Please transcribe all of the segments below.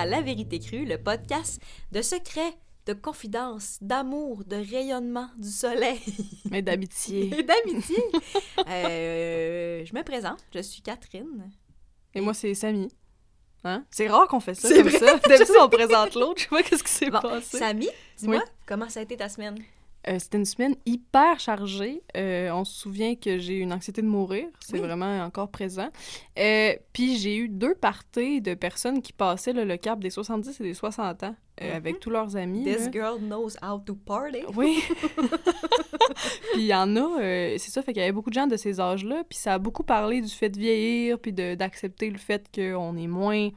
à La Vérité Crue, le podcast de secrets, de confidences, d'amour, de rayonnement du soleil Mais d'amitié. et d'amitié. Euh, je me présente, je suis Catherine. Et moi, c'est Samy. Hein? C'est rare qu'on fait ça C'est comme vrai, ça. D'habitude, on présente l'autre. Je sais pas qu'est-ce qui s'est Bon, passé. Samy, dis-moi, Oui. comment ça a été ta semaine? Euh, C'était une semaine hyper chargée. Euh, on se souvient que j'ai eu une anxiété de mourir. C'est Oui. vraiment encore présent. Euh, Puis j'ai eu deux parties de personnes qui passaient là, le cap des 70 et des 60 ans Mhm. avec tous leurs amis. This là. girl knows how to party. Oui. puis il y en a, euh, c'est ça, fait qu'il y avait beaucoup de gens de ces âges-là, puis ça a beaucoup parlé du fait de vieillir, puis d'accepter le fait qu'on est moins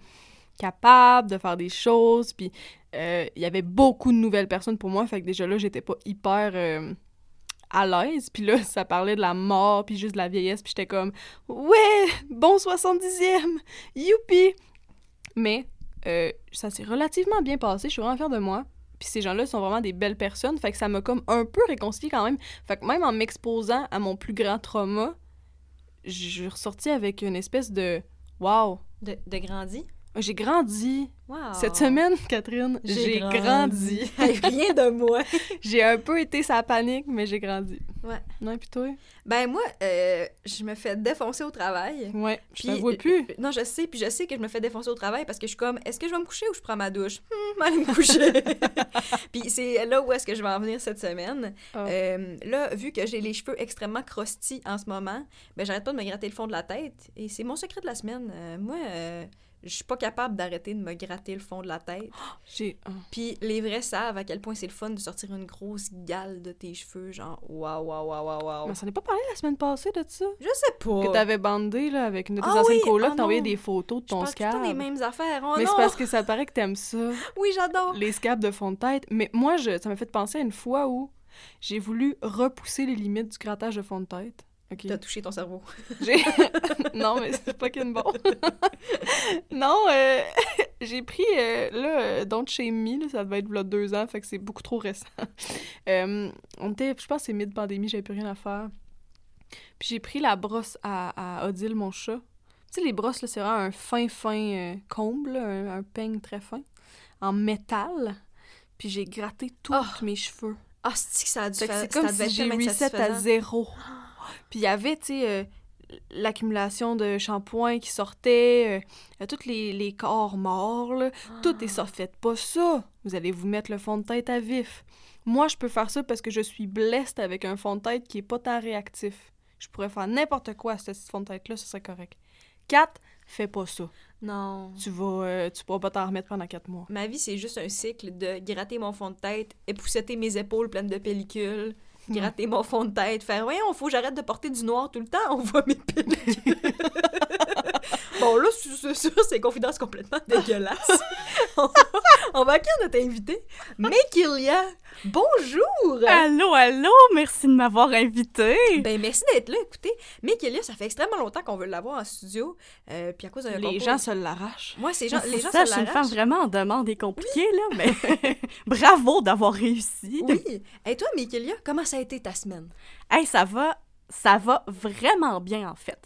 capable de faire des choses, puis euh, il y avait beaucoup de nouvelles personnes pour moi, fait que déjà là, j'étais pas hyper euh, à l'aise, puis là, ça parlait de la mort, puis juste de la vieillesse, puis j'étais comme « Ouais! Bon 70e! Youpi! » Mais euh, ça s'est relativement bien passé, je suis vraiment fière de moi. Puis ces gens-là sont vraiment des belles personnes, fait que ça m'a comme un peu réconcilié quand même. Fait que même en m'exposant à mon plus grand trauma, je suis ressortie avec une espèce de wow, De, de grandi? J'ai grandi. Wow. Cette semaine, Catherine, j'ai grandi. Hey, Rien de moi. j'ai un peu été sa panique, mais j'ai grandi. Ouais. Non, puis toi? Ben moi, euh, je me fais défoncer au travail. Ouais, je Puis, te vois plus. euh, Non, je sais, puis je sais que je me fais défoncer au travail parce que je suis comme, est-ce que je vais me coucher ou je prends ma douche? Hum, aller me coucher. puis c'est là où est-ce que je vais en venir cette semaine. Ah. Euh, là, vu que j'ai les cheveux extrêmement crusty en ce moment, ben j'arrête pas de me gratter le fond de la tête. Et c'est mon secret de la semaine. Euh, moi, euh, je suis pas capable d'arrêter de me gratter le fond de la tête. J'ai... Puis les vrais savent à quel point c'est le fun de sortir une grosse gale de tes cheveux, genre waouh, waouh, waouh, waouh, waouh. Mais ça n'est pas parlé la semaine passée de ça? Je sais pas. Que t'avais bandé là, avec une de tes Ah anciennes oui, colocs, ah des photos de ton que c'est les mêmes affaires. Oh mais c'est parce que ça paraît que t'aimes ça. Oui, j'adore. les scabs de fond de tête. Mais moi, je, ça m'a fait penser à une fois où j'ai voulu repousser les limites du grattage de fond de tête. OK. T'as touché ton cerveau. Non, mais c'est pas qu'une bon. non, euh, j'ai pris, euh, là, euh, Don't Shame Me, là, ça devait être là deux ans, fait que c'est beaucoup trop récent. Euh, on était, je pense que c'est mid-pandémie, j'avais plus rien à faire. Puis j'ai pris la brosse à, à Odile, mon chat. Tu sais, les brosses, là, c'est vraiment un fin, fin comble, un, un peigne très fin, en métal. Puis j'ai gratté tous Oh. mes cheveux. Ah, c'est que ça a dû faire... c'est comme si j'ai reset à zéro. Puis il y avait, tu sais, euh, l'accumulation de shampoing qui sortait, euh, tous les, les corps morts, là. Tout est ça. Faites pas ça. Vous allez vous mettre le fond de tête à vif. Moi, je peux faire ça parce que je suis blessed avec un fond de tête qui est pas tant réactif. Je pourrais faire n'importe quoi à ce fond de tête-là, ce serait correct. 4, fais pas ça. Non. Tu vas, euh, tu pourras pas t'en remettre pendant 4 mois. Ma vie, c'est juste un cycle de gratter mon fond de tête, épousseter mes épaules pleines de pellicules, gratter mon fond de tête, faire « Voyons, faut que j'arrête de porter du noir tout le temps, on voit mes pellicules. » Bon, là, c'est sûr, c'est une confidence complètement dégueulasse. on, va, on va accueillir notre invité, Mekilia. Bonjour! Allô, allô, merci de m'avoir invité. Ben, merci d'être là. Écoutez, Mekilia, ça fait extrêmement longtemps qu'on veut l'avoir en studio. Euh, puis à cause d'un Les concours- gens se l'arrachent. Moi, ces gens, les gens ça, se je suis une femme l'arrachent. vraiment en demande et compliquée, là, mais bravo d'avoir réussi. Oui. Et toi, Mekilia, comment ça a été ta semaine? Hey, ça va, ça va vraiment bien, en fait.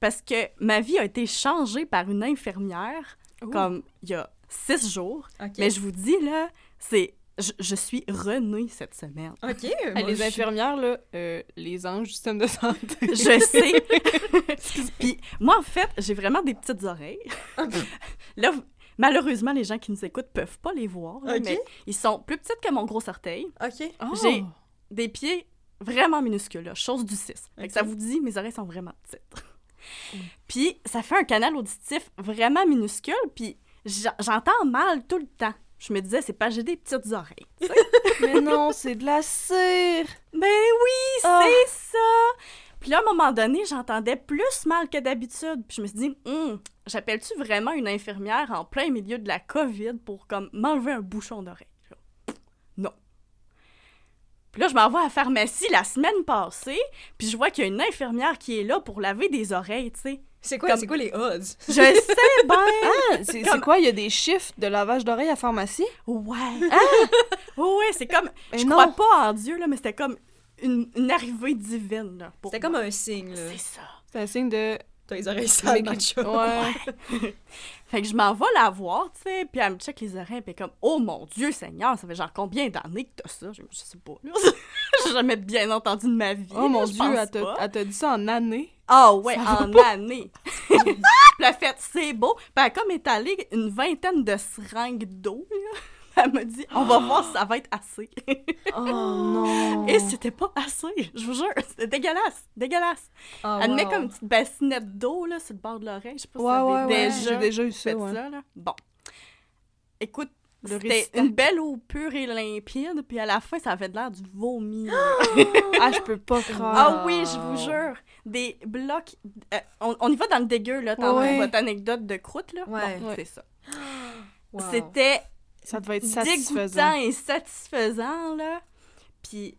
Parce que ma vie a été changée par une infirmière, Ouh. comme il y a six jours. Mais je vous dis, là, c'est... Je, je suis renée cette semaine. OK. Les je- infirmières, là, euh, les anges du système de santé. Je sais. Puis moi, en fait, j'ai vraiment des petites oreilles. là, malheureusement, les gens qui nous écoutent peuvent pas les voir, là, mais ils sont plus petites que mon gros orteil. OK. Oh! J'ai des pieds vraiment minuscules, là, chose du 6. Fait que Ok. ça vous dit, mes oreilles sont vraiment petites. Puis ça fait un canal auditif vraiment minuscule, puis j'en- j'entends mal tout le temps. Je me disais, c'est pas j'ai des petites oreilles. Mais non, c'est de la cire! Ben oui, Ah. c'est ça! Puis là, à un moment donné, j'entendais plus mal que d'habitude. Puis je me suis dit, Hum, j'appelle-tu vraiment une infirmière en plein milieu de la COVID pour comme m'enlever un bouchon d'oreille? Puis là, je m'en vais à la pharmacie la semaine passée, puis je vois qu'il y a une infirmière qui est là pour laver des oreilles, tu sais. C'est quoi, Comme- quoi les odds? Je sais bien! Ah, c'est Comme- quoi? Il y a des chiffres de lavage d'oreilles à pharmacie? Ouais! ouais, c'est comme... Mais je non. crois pas en Dieu, là, mais c'était comme une, une arrivée divine, C'était comme un signe. C'est ça. C'est un signe de T'as les oreilles sales, macho. Ouais. Fait que je m'en vais la voir, tu sais, puis elle me check les oreilles, puis comme « Oh mon Dieu Seigneur, ça fait genre combien d'années que t'as ça? » Je, sais pas, là. J'ai jamais bien entendu de ma vie. Oh mon Dieu, elle t'a pas. elle t'a dit ça en année? Ah ouais, Ça en année. puis elle fait « C'est beau. » Puis elle a comme étalé une vingtaine de seringues d'eau, là. Elle m'a dit « On va voir si ça va être assez. » Oh non. Et c'était pas assez, je vous jure. C'était dégueulasse, dégueulasse. Ah, Elle me met comme une petite bassinette d'eau, là, sur le bord de l'oreille. Je sais pas si Ouais, ouais, déjà J'ai déjà eu ça, ouais. ça, là. Bon. Écoute, c'était une belle eau pure et limpide, puis à la fin, ça avait de l'air du vomi. Ah, je peux pas croire. ah oui, je vous jure. Des blocs... euh, on, on y va dans le dégueu, là, tantôt, Ouais. votre anecdote de croûte, là. Ouais. Bon, Ouais. c'est ça. Wow. C'était Ça devait être dégoûtant satisfaisant. et satisfaisant, là. Puis,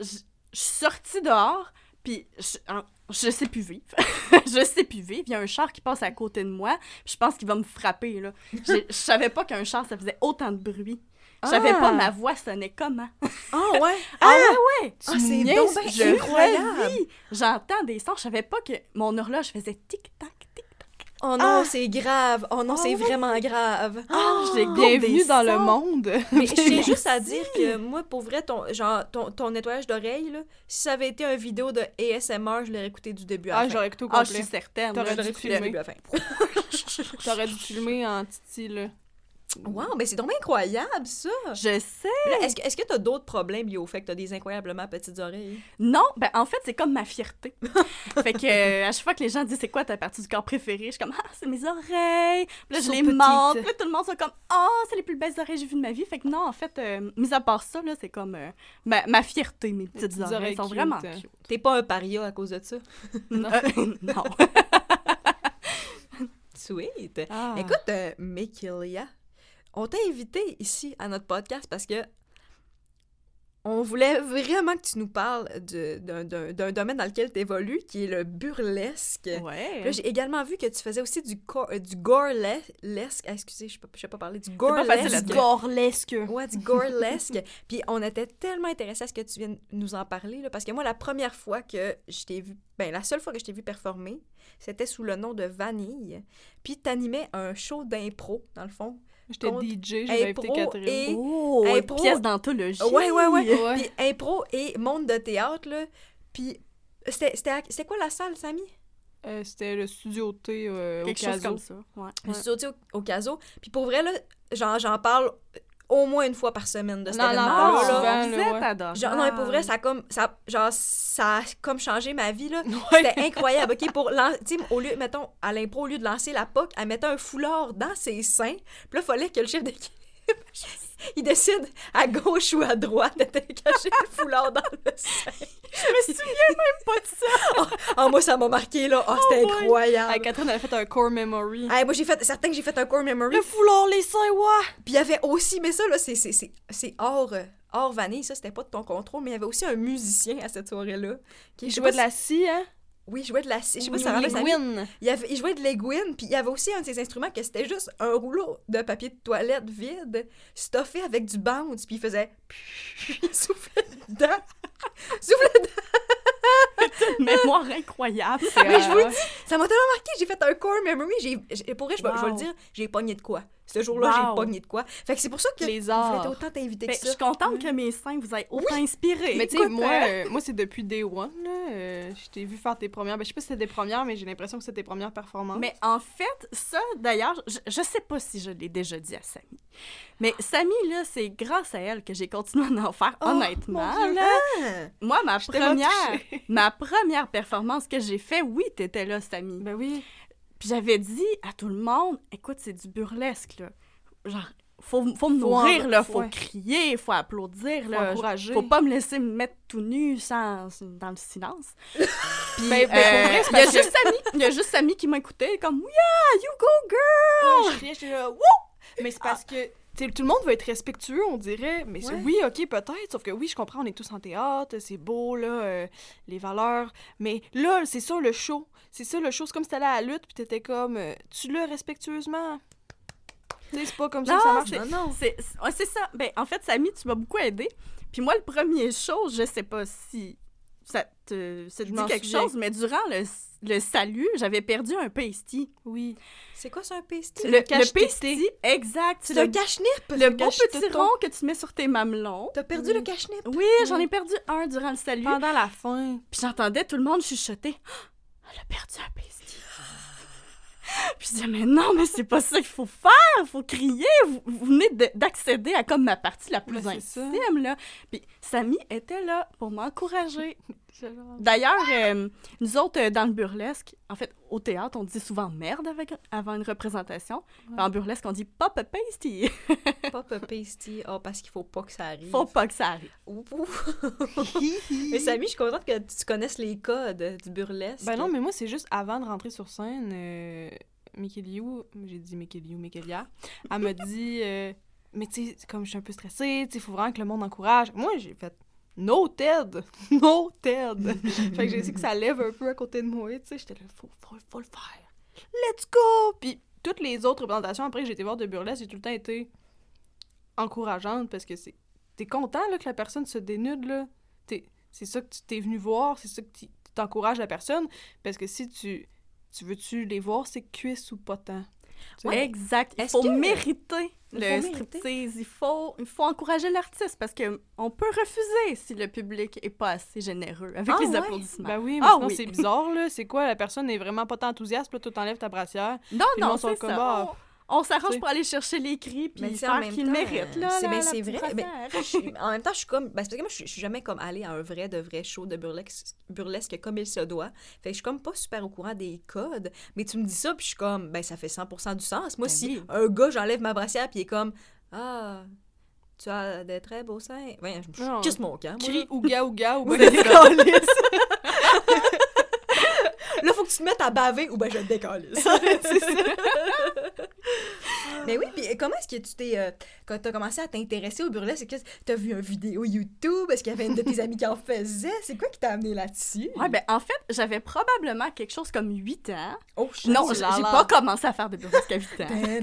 je suis sortie dehors, puis je, en- je sais plus vivre. je sais plus vivre. Il y a un char qui passe à côté de moi, puis je pense qu'il va me frapper, là. Je savais pas qu'un char, ça faisait autant de bruit. Je savais Ah. pas ma voix sonnait comment. Ah ouais? Ah ouais, ouais! Ah, c'est niaises, donc ben Je incroyable. J'entends des sons. Je savais pas que mon horloge faisait tic-tac. Oh non, Ah. c'est grave. Oh non, Ah c'est ouais. vraiment grave. Ah, je les gourde Bienvenue dans le monde. Mais je tiens juste à dire que moi, pour vrai, ton, genre, ton, ton nettoyage d'oreilles, là, si ça avait été une vidéo de ASMR, je l'aurais écouté du début à Ah, la fin. j'aurais écouté au Ah, je suis complet. certaine. T'aurais Je dû filmer. T'aurais dû filmer en titi, là. Wow, mais c'est donc incroyable, ça! Je sais. Est-ce que que t'as d'autres problèmes liés au fait que t'as des incroyablement petites oreilles? Non, ben en fait, c'est comme ma fierté. fait que euh, à chaque fois que les gens disent c'est quoi ta partie du corps préférée, je suis comme ah, c'est mes oreilles. Puis là, je les montre. Puis là, tout le monde sont comme ah, c'est les plus belles oreilles que j'ai vues de ma vie. Fait que non, en fait, euh, mis à part ça, là, c'est comme euh, ma, ma fierté, mes petites, petites oreilles. oreilles sont cute. vraiment cute. T'es pas un paria à cause de ça? Non. Non. Sweet! Ah. Écoute, euh, Mikilia, on t'a invité ici à notre podcast parce que on voulait vraiment que tu nous parles d'un domaine dans lequel tu évolues, qui est le burlesque. Ouais. Puis Là, j'ai également vu que tu faisais aussi du, euh, du gorlesque. Ah, excusez, je je sais pas parler. Du gorlesque. dire. Gorlesque. Ouais, du gorlesque. Puis on était tellement intéressés à ce que tu viennes nous en parler, là, parce que moi, la première fois que je t'ai vu, ben la seule fois que je t'ai vu performer, c'était sous le nom de Vanille. Puis t'animais un show d'impro, dans le fond. J'étais DJ, j'avais impro invité Catherine. et- Oh, Hey, une pro- pièce d'anthologie. Ouais, ouais, ouais. Ouais. Puis impro et monde de théâtre, là. Puis c'était c'était à- c'était quoi la salle, Samy? Euh, C'était le studio T euh, au Quelque chose Caso. comme ça. Ouais. Je suis sauté au, au caso. Puis pour vrai, là, j'en parle au moins une fois par semaine de cet Non, non, là. souvent. vous là, êtes ouais. adorable. Genre, non, mais pour vrai, ça a comme, ça, genre, ça a comme changé ma vie, là. Ouais. C'était incroyable, OK? Pour, au lieu, mettons, à l'impro, au lieu de lancer la POC, elle mettait un foulard dans ses seins. Puis là, il fallait que le chef d'équipe, il décide à gauche ou à droite de cacher le foulard dans le sein. Je me souviens même pas de ça. Ah, moi, ça m'a marqué, là. Ah, c'était boy. incroyable. Catherine avait fait un core memory. Ah, moi, j'ai fait, certain que j'ai fait un core memory. Le foulard, les seins, ouais! Puis il y avait aussi, mais ça, là, c'est, hors, hors vanille, ça, c'était pas de ton contrôle, mais il y avait aussi un musicien à cette soirée-là. Qui Il jouait de la scie, hein? Oui, il jouait de la scie. Je sais pas si ça ça. l'aiguine. Il, avait, il jouait de l'aiguine, puis il y avait aussi un de ses instruments que c'était juste un rouleau de papier de toilette vide, stuffé avec du bounce, puis il faisait... Il soufflait dedans. soufflait dedans. Une mémoire incroyable. Mais je vous Euh, dis, ça m'a tellement marqué. J'ai fait un core memory. J'ai, pour vrai, je vais, le dire, j'ai pogné de quoi. Ce jour-là, Wow. j'ai pogné de quoi. Fait que c'est pour ça que Les je voulais arts. autant t'inviter Ben, que je ça. suis contente que mes seins vous aient autant inspiré. Mais tu sais, moi, euh, euh, moi c'est depuis Day One, là. euh, je t'ai vu faire tes premières... Ben, je sais pas si c'était des premières, mais j'ai l'impression que c'était tes premières performances. Mais en fait, ça, d'ailleurs, je, je sais pas si je l'ai déjà dit à Samy. Mais Samy, là, c'est grâce à elle que j'ai continué à en faire, Oh, honnêtement. mon Dieu. là. Ah! Moi, ma première, ma première performance que j'ai fait, oui, t'étais là, Samy. Ben oui. Puis j'avais dit à tout le monde, écoute, c'est du burlesque, là. Genre, faut, faut me nourrir, en- là, faut ouais. crier, faut applaudir, Faut là. encourager. Faut pas me laisser me mettre tout nu sans, dans le silence. Puis, Ben, ben, euh, il y a juste Samy, il y a juste Samy qui m'a écouté, comme, yeah, you go girl! Ouais, je criais, j'étais là, Wouh! Mais c'est parce que, tout le monde veut être respectueux, on dirait. Mais Ouais. oui, ok, peut-être. Sauf que oui, je comprends, on est tous en théâtre, c'est beau, là, euh, les valeurs. Mais là, c'est ça le show. C'est ça le show. C'est comme si t'allais à la lutte, puis t'étais comme, euh, tu le respectueusement. Tu sais, c'est pas comme ça Non, que ça marche. c'est- Non, non. C'est ouais, ça. Ben, en fait, Samy, tu m'as beaucoup aidé. Puis moi, le premier show, je sais pas si ça te, ça te dit quelque souviens. chose, mais durant le, le salut, j'avais perdu un pasty. Oui. C'est quoi ça, un pasty? Le, le pasty, exact. C'est le, cache-nip! le beau petit rond que tu mets sur tes mamelons. T'as perdu le cache-nip? Oui, j'en ai perdu un durant le salut. Pendant la fin. Puis j'entendais tout le monde chuchoter. Elle a perdu un pasty. Puis je disais, mais non, mais c'est pas ça qu'il faut faire. Il faut crier. Vous, vous venez de- d'accéder à comme ma partie la plus Ben, intime, là. Puis Samy était là pour m'encourager. D'ailleurs, euh, nous autres, euh, dans le burlesque, en fait, au théâtre, on dit souvent merde avec, avant une représentation. Ouais. En burlesque, on dit pop pasty. Pop pasty. Oh, parce qu'il faut pas que ça arrive. Faut pas que ça arrive. Mais Samy, je suis contente que tu connaisses les codes du burlesque. Ben non, mais moi, c'est juste avant de rentrer sur scène, euh, Liu, j'ai dit Mickey Liu, Mickeylia, elle m'a dit, euh, mais tu sais, comme je suis un peu stressée, il faut vraiment que le monde encourage. Moi, j'ai fait noted, noted. fait que j'ai dit que ça lève un peu à côté de moi, tu sais, j'étais là, faut, faut, faut le faire. Let's go! Puis toutes les autres représentations après que j'ai été voir de burlesque, j'ai tout le temps été encourageante parce que c'est t'es content là, que la personne se dénude là. T'es- C'est ça que tu t'es venu voir, c'est ça que tu t'encourages la personne parce que si tu tu veux-tu les voir ses cuisses ou pas tant. Tu sais? Ouais. Exact. Il faut que- mériter le striptease. Il faut, il faut encourager l'artiste parce que on peut refuser si le public est pas assez généreux avec Ah les ouais? applaudissements. Ben oui, mais Ah sinon oui. c'est bizarre là, c'est quoi? La personne est vraiment pas enthousiaste, puis là, toi t'enlèves ta brassière. non, non, c'est ça. ah, On, s'arrange pour aller chercher les cris puis faire qu'ils méritent là. c'est- ben, c'est vrai, ben. Je en même temps, je suis comme. Ben, c'est parce que moi, je suis, je suis jamais comme allée à un vrai, de vrai show de burlesque, burlesque comme il se doit. Fait que je suis comme pas super au courant des codes. Mais tu me dis ça, puis je suis comme, ben, ça fait 100% du sens. Moi, Ben si oui. un gars, j'enlève ma brassière, puis il est comme, ah, tu as de très beaux seins. Ouais, je Non. me mon camp. Crie ouga ouga ou Oui, ben c'est ça. Là, faut que tu te mettes à baver ou ben je te ça. Mais oui, puis comment est-ce que tu t'es. euh, quand t'as commencé à t'intéresser au burlesque, est-ce que t'as vu une vidéo YouTube? Est-ce qu'il y avait une de tes amies qui en faisait? C'est quoi qui t'a amené là-dessus? Ouais, ben en fait, j'avais probablement quelque chose comme 8 ans. Oh, Non, c'est j'ai pas commencé à faire de burlesque à 8 ans. je...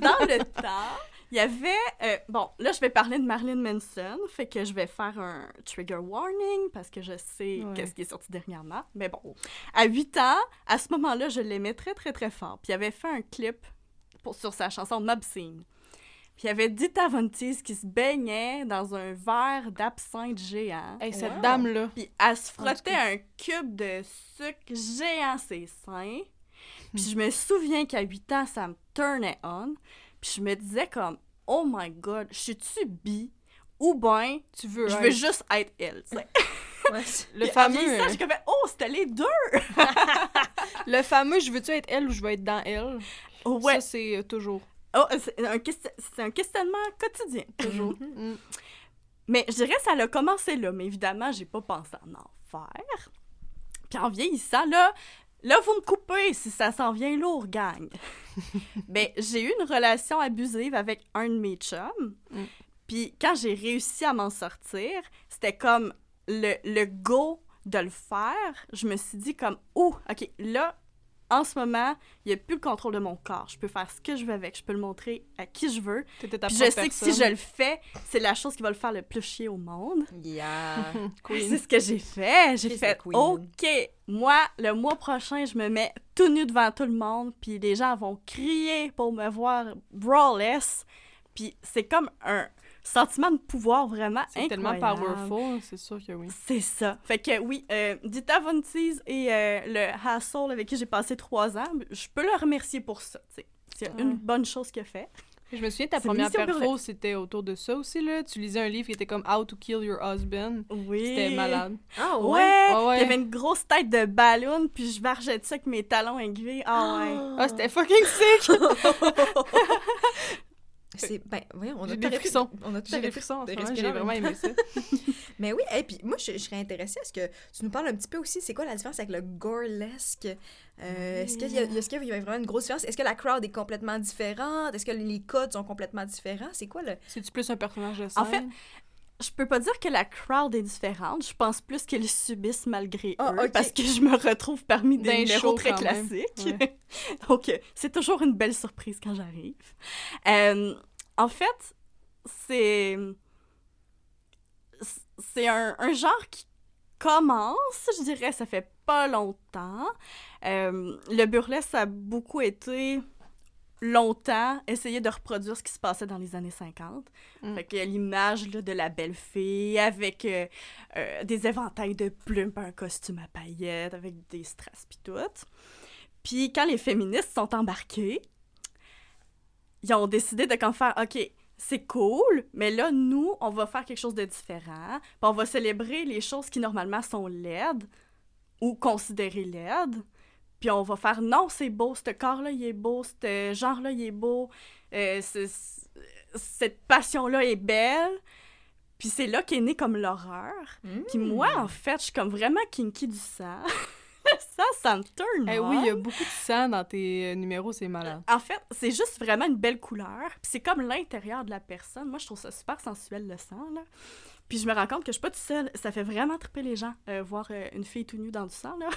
dans le temps, il y avait... euh, bon, là, je vais parler de Marilyn Manson, fait que je vais faire un trigger warning parce que je sais Ouais. qu'est-ce qui est sorti dernièrement. Mais bon, à 8 ans, à ce moment-là, je l'aimais très, très, très fort. Puis il avait fait un clip pour, sur sa chanson Mobscene. Puis il y avait Dita Von qui se baignait dans un verre d'absinthe géant. Hey, cette Wow. dame là. Puis elle se frottait un cube de sucre géant ses seins. Puis je me souviens qu'à 8 ans, ça me turnait on. Puis je me disais comme, oh my god, je suis-tu bi? Ou ben, Tu veux je veux juste être elle, tu sais. Ouais, c'est- le Puis fameux vieillissant, euh, j'ai comme, oh, c'était les deux! le fameux je veux-tu être elle ou je veux être dans elle? Ouais. Ça c'est euh, toujours Oh, c'est un, question- c'est un questionnement quotidien. toujours. Mhm. Mm. Mais je dirais ça a commencé là, mais évidemment, j'ai pas pensé en en faire. Puis en vieillissant, là, là, vous me coupez si ça s'en vient lourd, gang. Mais j'ai eu une relation abusive avec un de mes chums. Mm. Puis quand j'ai réussi à m'en sortir, c'était comme le, le go de le faire. Je me suis dit comme, oh, OK, là, en ce moment, il n'y a plus le contrôle de mon corps. Je peux faire ce que je veux avec. Je peux le montrer à qui je veux. Puis je sais que si je le fais, c'est la chose qui va le faire le plus chier au monde. Yeah. Queen. C'est ce que j'ai fait. J'ai fait. OK, moi, le mois prochain, je me mets tout nu devant tout le monde, puis les gens vont crier pour me voir brawless. Puis c'est comme un sentiment de pouvoir vraiment C'est tellement powerful, c'est sûr que oui. C'est ça. Fait que oui, euh, Dita Von Teese et euh, le Hassle avec qui j'ai passé trois ans, je peux le remercier pour ça. C'est Ouais. une bonne chose qu'il a fait. Je me souviens, ta première Burlesque. c'était autour de ça aussi, là. Tu lisais un livre qui était comme How to Kill Your Husband. Oui. C'était malade. Ah Ouais, Ouais, ouais. il y avait une grosse tête de ballon, puis je vargeais ça avec mes talons aiguilles. Ah ouais. Ah, c'était fucking sick! C'est. Ben, oui, on a des frissons. On a tout moment, respirer j'ai en vraiment aimé ça. Mais oui, et puis moi, je, je serais intéressée à ce que tu nous parles un petit peu aussi, c'est quoi la différence avec le gorlesque? Euh, Est-ce qu'il y, a- est-ce qu'il y a vraiment une grosse différence? Est-ce que la crowd est complètement différente? Est-ce que les codes sont complètement différents? C'est quoi le... C'est-tu plus un personnage de scène? En fait, Je peux pas dire que la crowd est différente. Je pense plus qu'ils subissent malgré Ah, eux. Parce que je me retrouve parmi des numéros très classiques. Ouais. Donc, euh, c'est toujours une belle surprise quand j'arrive. Euh, en fait, c'est. c'est un, un genre qui commence, je dirais, ça fait pas longtemps. Euh, le burlesque, ça a beaucoup été longtemps essayer de reproduire ce qui se passait dans les années 50. Mm. Fait que l'image de la belle fille avec euh, euh, des éventails de plumes, un costume à paillettes, avec des strass pis tout. Puis quand les féministes sont embarquées, ils ont décidé de comme faire OK, c'est cool, mais là nous, on va faire quelque chose de différent. Puis on va célébrer les choses qui normalement sont laides ou considérées laides. Puis on va faire non, c'est beau, ce corps-là, il est beau, ce genre-là, il est beau, euh, ce- cette passion-là est belle. Puis c'est là qu'est née comme l'horreur. Puis moi, en fait, je suis comme vraiment kinky du sang. ça, ça me turn Eh oui, il y a beaucoup de sang dans tes euh, numéros, c'est malade. En fait, c'est juste vraiment une belle couleur. Puis c'est comme l'intérieur de la personne. Moi, je trouve ça super sensuel, le sang, là. Puis je me rends compte que je suis pas toute seule. Ça fait vraiment triper les gens, euh, voir euh, une fille tout nue dans du sang, là.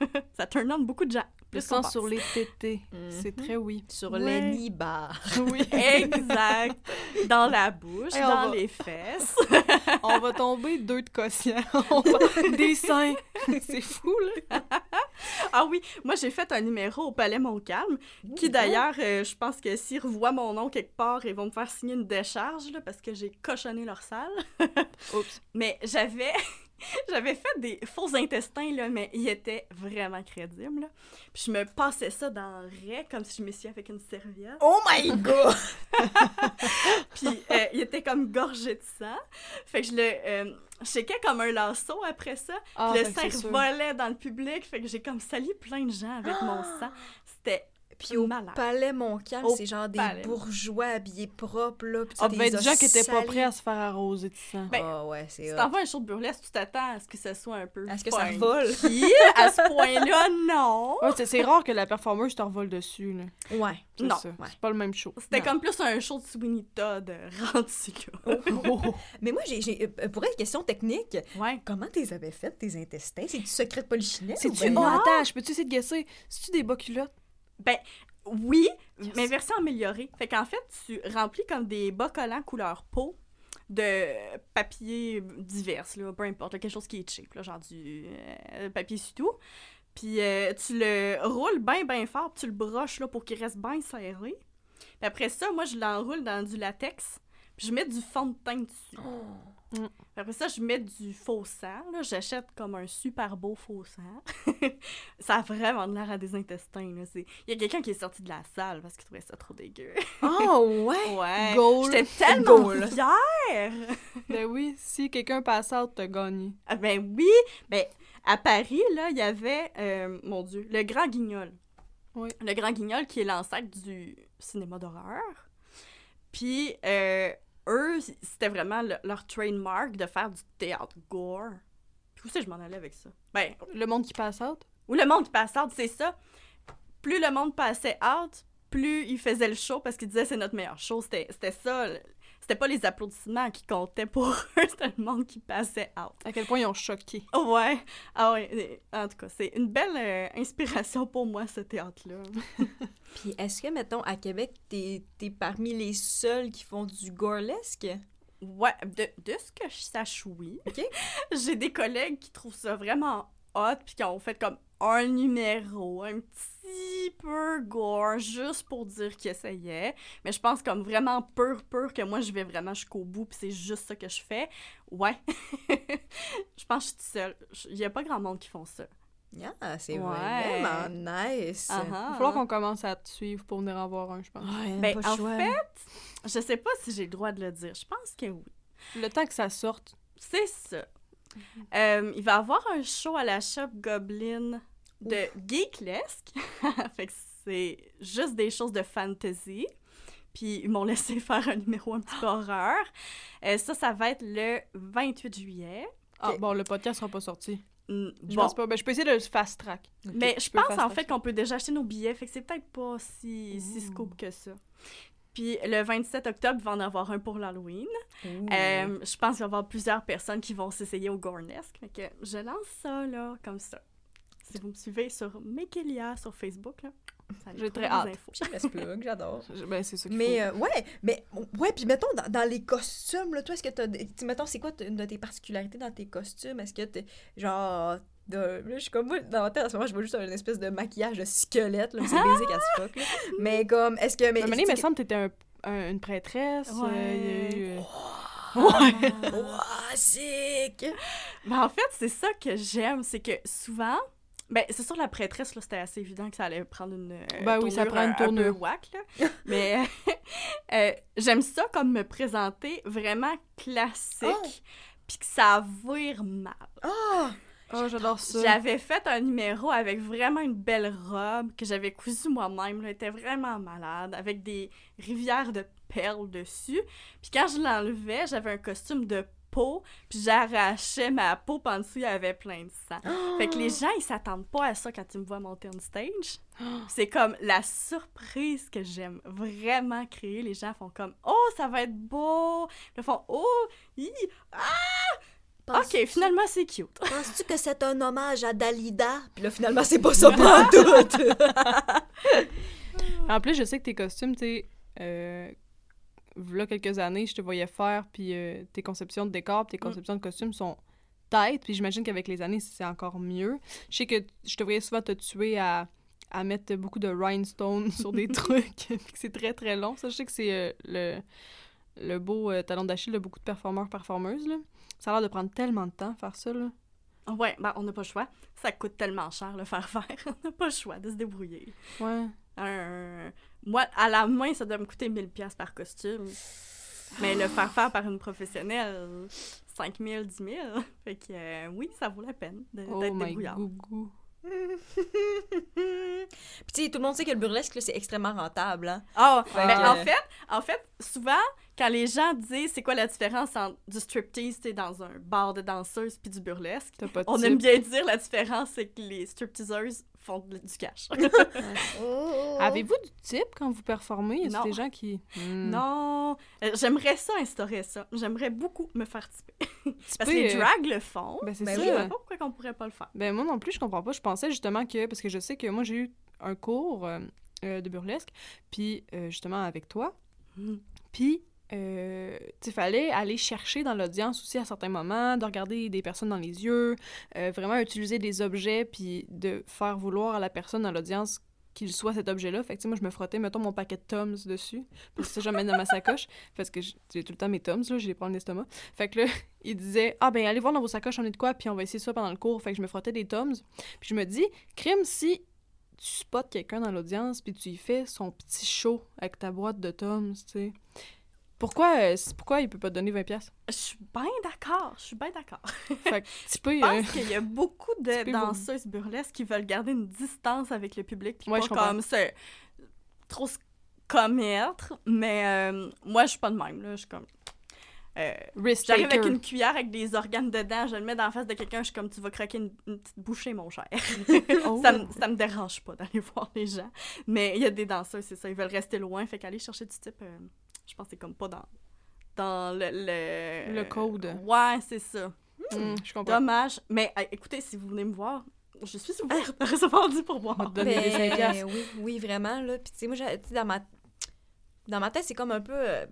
ça turn on beaucoup de gens. Le Plus qu'on sang sur les tétés. Mhm. C'est très oui. Sur Ouais. les nibards. Oui. Exact. Dans la bouche, Hey, dans va- les fesses. On va tomber deux de quotient. Va- Des seins. C'est fou, là. Ah oui, moi j'ai fait un numéro au Palais Montcalm, qui d'ailleurs, euh, je pense que s'ils revoient mon nom quelque part, ils vont me faire signer une décharge, là, parce que j'ai cochonné leur salle. Oups. Mais j'avais... J'avais fait des faux intestins, là, mais ils étaient vraiment crédibles. là. Puis je me passais ça dans le raie, comme si je m'essuyais avec une serviette. Oh my god! Puis euh, il était comme gorgé de sang. Fait que je le... Euh, comme un lasso après ça. Ah, le sang volait dans le public. Fait que j'ai comme sali plein de gens avec mon sang. C'était Puis au malade. palais Montcalm, c'est genre des palais. bourgeois habillés propres, là. Puis Ah, as qui étaient pas prêts à se faire arroser de sang. Ben, Ah ouais, c'est Si hot. t'envoies un show de burlesque, tu t'attends à ce que ça soit un peu. Est-ce que ça vole? À ce point-là, non. Ouais, c'est- c'est rare que la performeuse te revole dessus, là. Ouais. C'est Non. ça. Ouais. C'est pas le même show. C'était comme plus un show de Sweeney Todd rendu là. Oh. Mais moi, j'ai, j'ai, euh, pour être question technique, Ouais. comment t'es avais fait, tes intestins? C'est du secret de polichinelle? C'est-tu... ou Oh, ben- attends, je peux-tu essayer de guesser? C'est-tu des bas culottes? Ben, oui, Yes. mais version améliorée. Fait qu'en fait, tu remplis comme des bas collants couleur peau de papier divers, là, peu importe, là, quelque chose qui est cheap, là, genre du euh, papier sur tout. Puis euh, tu le roules bien, bien fort, puis tu le broches là, pour qu'il reste bien serré. Puis après ça, moi, je l'enroule dans du latex, puis je mets du fond de teint dessus. Puis après ça, je mets du faux sang. là. J'achète comme un super beau faux sang. ça a vraiment l'air à des intestins. là. C'est- Il y a quelqu'un qui est sorti de la salle parce qu'il trouvait ça trop dégueu. Oh, ouais! Ouais. J'étais tellement Goal. fière! Ben oui, si quelqu'un passe out, t'as gagné. Ah ben oui! Ben, à Paris, là, il y avait, euh, mon Dieu, le Grand Guignol. Oui. Le Grand Guignol qui est l'ancêtre du cinéma d'horreur. Puis, euh, eux, c'était vraiment le- leur trademark de faire du théâtre gore. Puis où c'est que je m'en allais avec ça? Ben, Le monde qui passe out? Ou le monde qui passe out, c'est ça. Plus le monde passait out, plus ils faisaient le show parce qu'ils disaient c'est notre meilleur show. C'était c'était ça. C'était pas les applaudissements qui comptaient pour eux, c'était le monde qui passait out. À quel point ils ont choqué. Ouais. Ah ouais. En tout cas, c'est une belle euh, inspiration pour moi, ce théâtre-là. Puis est-ce que, mettons, à Québec, t'es, t'es parmi les seuls qui font du gorlesque? Ouais, de, de ce que je sache, oui. J'ai des collègues qui trouvent ça vraiment hot, puis qui ont fait comme un numéro, un petit peu gore, juste pour dire qu'ils essayaient. Mais je pense comme vraiment pur, pur, que moi, je vais vraiment jusqu'au bout, puis c'est juste ça que je fais. Ouais. je pense que je suis toute seule. Il y a pas grand monde qui font ça. Ah, c'est Ouais. vraiment nice! Ah Il va ah. falloir qu'on commence à te suivre pour venir en voir un, je pense. Ouais, Ben, en choix. fait, je sais pas si j'ai le droit de le dire. Je pense que oui. Le temps que ça sorte. C'est ça. Euh, il va y avoir un show à la Shop Goblin de Geeklesque. fait que c'est juste des choses de fantasy. Puis ils m'ont laissé faire un numéro un petit peu horreur. Euh, ça, ça va être le 28 juillet. Ah, bon, le podcast sera pas sorti. Mm, Je bon. pense pas. Ben, je peux essayer de le fast track. Mais je pense en fait qu'on peut déjà acheter nos billets, fait que c'est peut-être pas si, si Ouh. scoop que ça. Puis le 27 octobre, il va en avoir un pour l'Halloween. Euh, je pense qu'il va y avoir plusieurs personnes qui vont s'essayer au Gornesque. Fait que je lance ça, là, comme ça. Si vous me suivez sur Mekelia sur Facebook, là, J'ai très hâte. Shameless plug, j'adore. Ben, c'est ça qu'il Mais faut. euh, ouais, mais ouais, puis mettons dans, dans les costumes là, toi est-ce que tu- mettons c'est quoi une de tes particularités dans tes costumes? Est-ce que t'es genre de, là, je suis comme moi dans ma tête en ce moment je vois juste une espèce de maquillage de squelette là, mais c'est basic as fuck là. Mais comme est-ce que mais Mais, il me que- semble que t'étais un, un- une prêtresse. euh, il y a eu, euh, Ouais. Ouah, sick! Ben, en fait, c'est ça que j'aime, c'est que souvent, ben c'est sûr la prêtresse là, c'était assez évident que ça allait prendre une euh, Ben oui, ça prend une un- un peu tournure. whack, là. Mais euh, j'aime ça comme me présenter vraiment classique, Oh. puis que ça vire mal. Ah! Oh, j'adore ça. J'avais fait un numéro avec vraiment une belle robe que j'avais cousue moi-même. Elle était vraiment malade, avec des rivières de perles dessus. Puis quand je l'enlevais, j'avais un costume de peau, puis j'arrachais ma peau, puis en dessous, il y avait plein de sang. Fait que les gens, ils s'attendent pas à ça quand ils me voient monter on stage. C'est comme la surprise que j'aime vraiment créer. Les gens font comme « Oh, ça va être beau! » Ils font « Oh! hi, Ok, finalement, c'est cute. Penses-tu que c'est un hommage à Dalida? Puis là, finalement, c'est pas ça pas tout. En plus, je sais que tes costumes, tu sais, euh, v'là quelques années, je te voyais faire, puis euh, tes conceptions de décor, puis tes Mm. conceptions de costumes sont têtes, puis j'imagine qu'avec les années, c'est encore mieux. Je sais que je te voyais souvent te tuer à, à mettre beaucoup de rhinestones sur des trucs, puis que c'est très très long. Ça, je sais que c'est euh, le, le beau euh, talon d'Achille de beaucoup de performeurs, performeuses, là. Ça a l'air de prendre tellement de temps faire ça, là. Ouais, ben on n'a pas le choix. Ça coûte tellement cher le faire faire. On n'a pas le choix de se débrouiller. Ouais. Un... Moi, à la main, ça doit me coûter 1000 pièces par costume. Mais le faire faire par une professionnelle, 5000, 10 000. Fait que euh, oui, ça vaut la peine de- Oh d'être my débrouillard. gougou. Puis tu sais, tout le monde sait que le burlesque, c'est extrêmement rentable, hein? Ah, Fait ben, que- en fait, en fait, souvent, quand les gens disent c'est quoi la différence entre du striptease, tu sais, dans un bar de danseuses puis du burlesque, on type. aime bien dire la différence, c'est que les stripteaseuses font du cash. Avez-vous du type quand vous performez? Y a Non. des gens qui... Hmm. Non, Euh, j'aimerais ça instaurer ça. J'aimerais beaucoup me faire typer. Parce que les euh, drags le font. Ben, c'est Ben Je ça. sais pas pourquoi on pourrait pas le faire. Ben moi non plus, je comprends pas. Je pensais justement que... Parce que je sais que moi, j'ai eu un cours euh, de burlesque, puis euh, justement avec toi. Mhm. Puis, euh, il fallait aller chercher dans l'audience aussi à certains moments, de regarder des personnes dans les yeux, euh, vraiment utiliser des objets, puis de faire vouloir à la personne dans l'audience qu'il soit cet objet-là. Fait que, moi, je me frottais, mettons, mon paquet de Toms dessus, parce que ça, j'emmène dans ma sacoche, parce que j'ai tout le temps mes Toms, là, je les prends dans l'estomac. Fait que là, il disait « Ah, ben, allez voir dans vos sacoches, on est de quoi, puis on va essayer ça pendant le cours. » Fait que je me frottais des Toms. Puis je me dis « Crime, si tu spots quelqu'un dans l'audience, puis tu y fais son petit show avec ta boîte de Toms, tu sais... » Pourquoi, euh, c'est- pourquoi il peut pas te donner 20$? piastres? Je suis bien d'accord, je suis bien d'accord. Fait que tu peux... Je euh, pense qu'il y a beaucoup Tu de peux danseuses burlesques qui veulent garder une distance avec le public, puis Ouais, pas je comprends. comme se trop se commettre. Mais euh, moi, je suis pas de même, là. Je suis comme... euh, risk J'arrive avec une cuillère avec des organes dedans, je le mets dans la face de quelqu'un, je suis comme tu vas croquer une, une petite bouchée, mon cher. Oh. ça, me, ça me dérange pas d'aller voir les gens. Mais il y a des danseurs, c'est ça, ils veulent rester loin, fait qu'aller chercher du type, euh, je pense que c'est comme pas dans, dans le, le. Le code. Ouais, c'est ça. Hmm, je comprends. Dommage. Mais euh, écoutez, si vous venez me voir, je suis ouverte à recevoir du pourboire. On va te donner des 5 piastres. oui, oui, vraiment, là. Puis, tu sais, moi, j'ai- tu sais, dans ma... dans ma tête, c'est comme un peu... euh,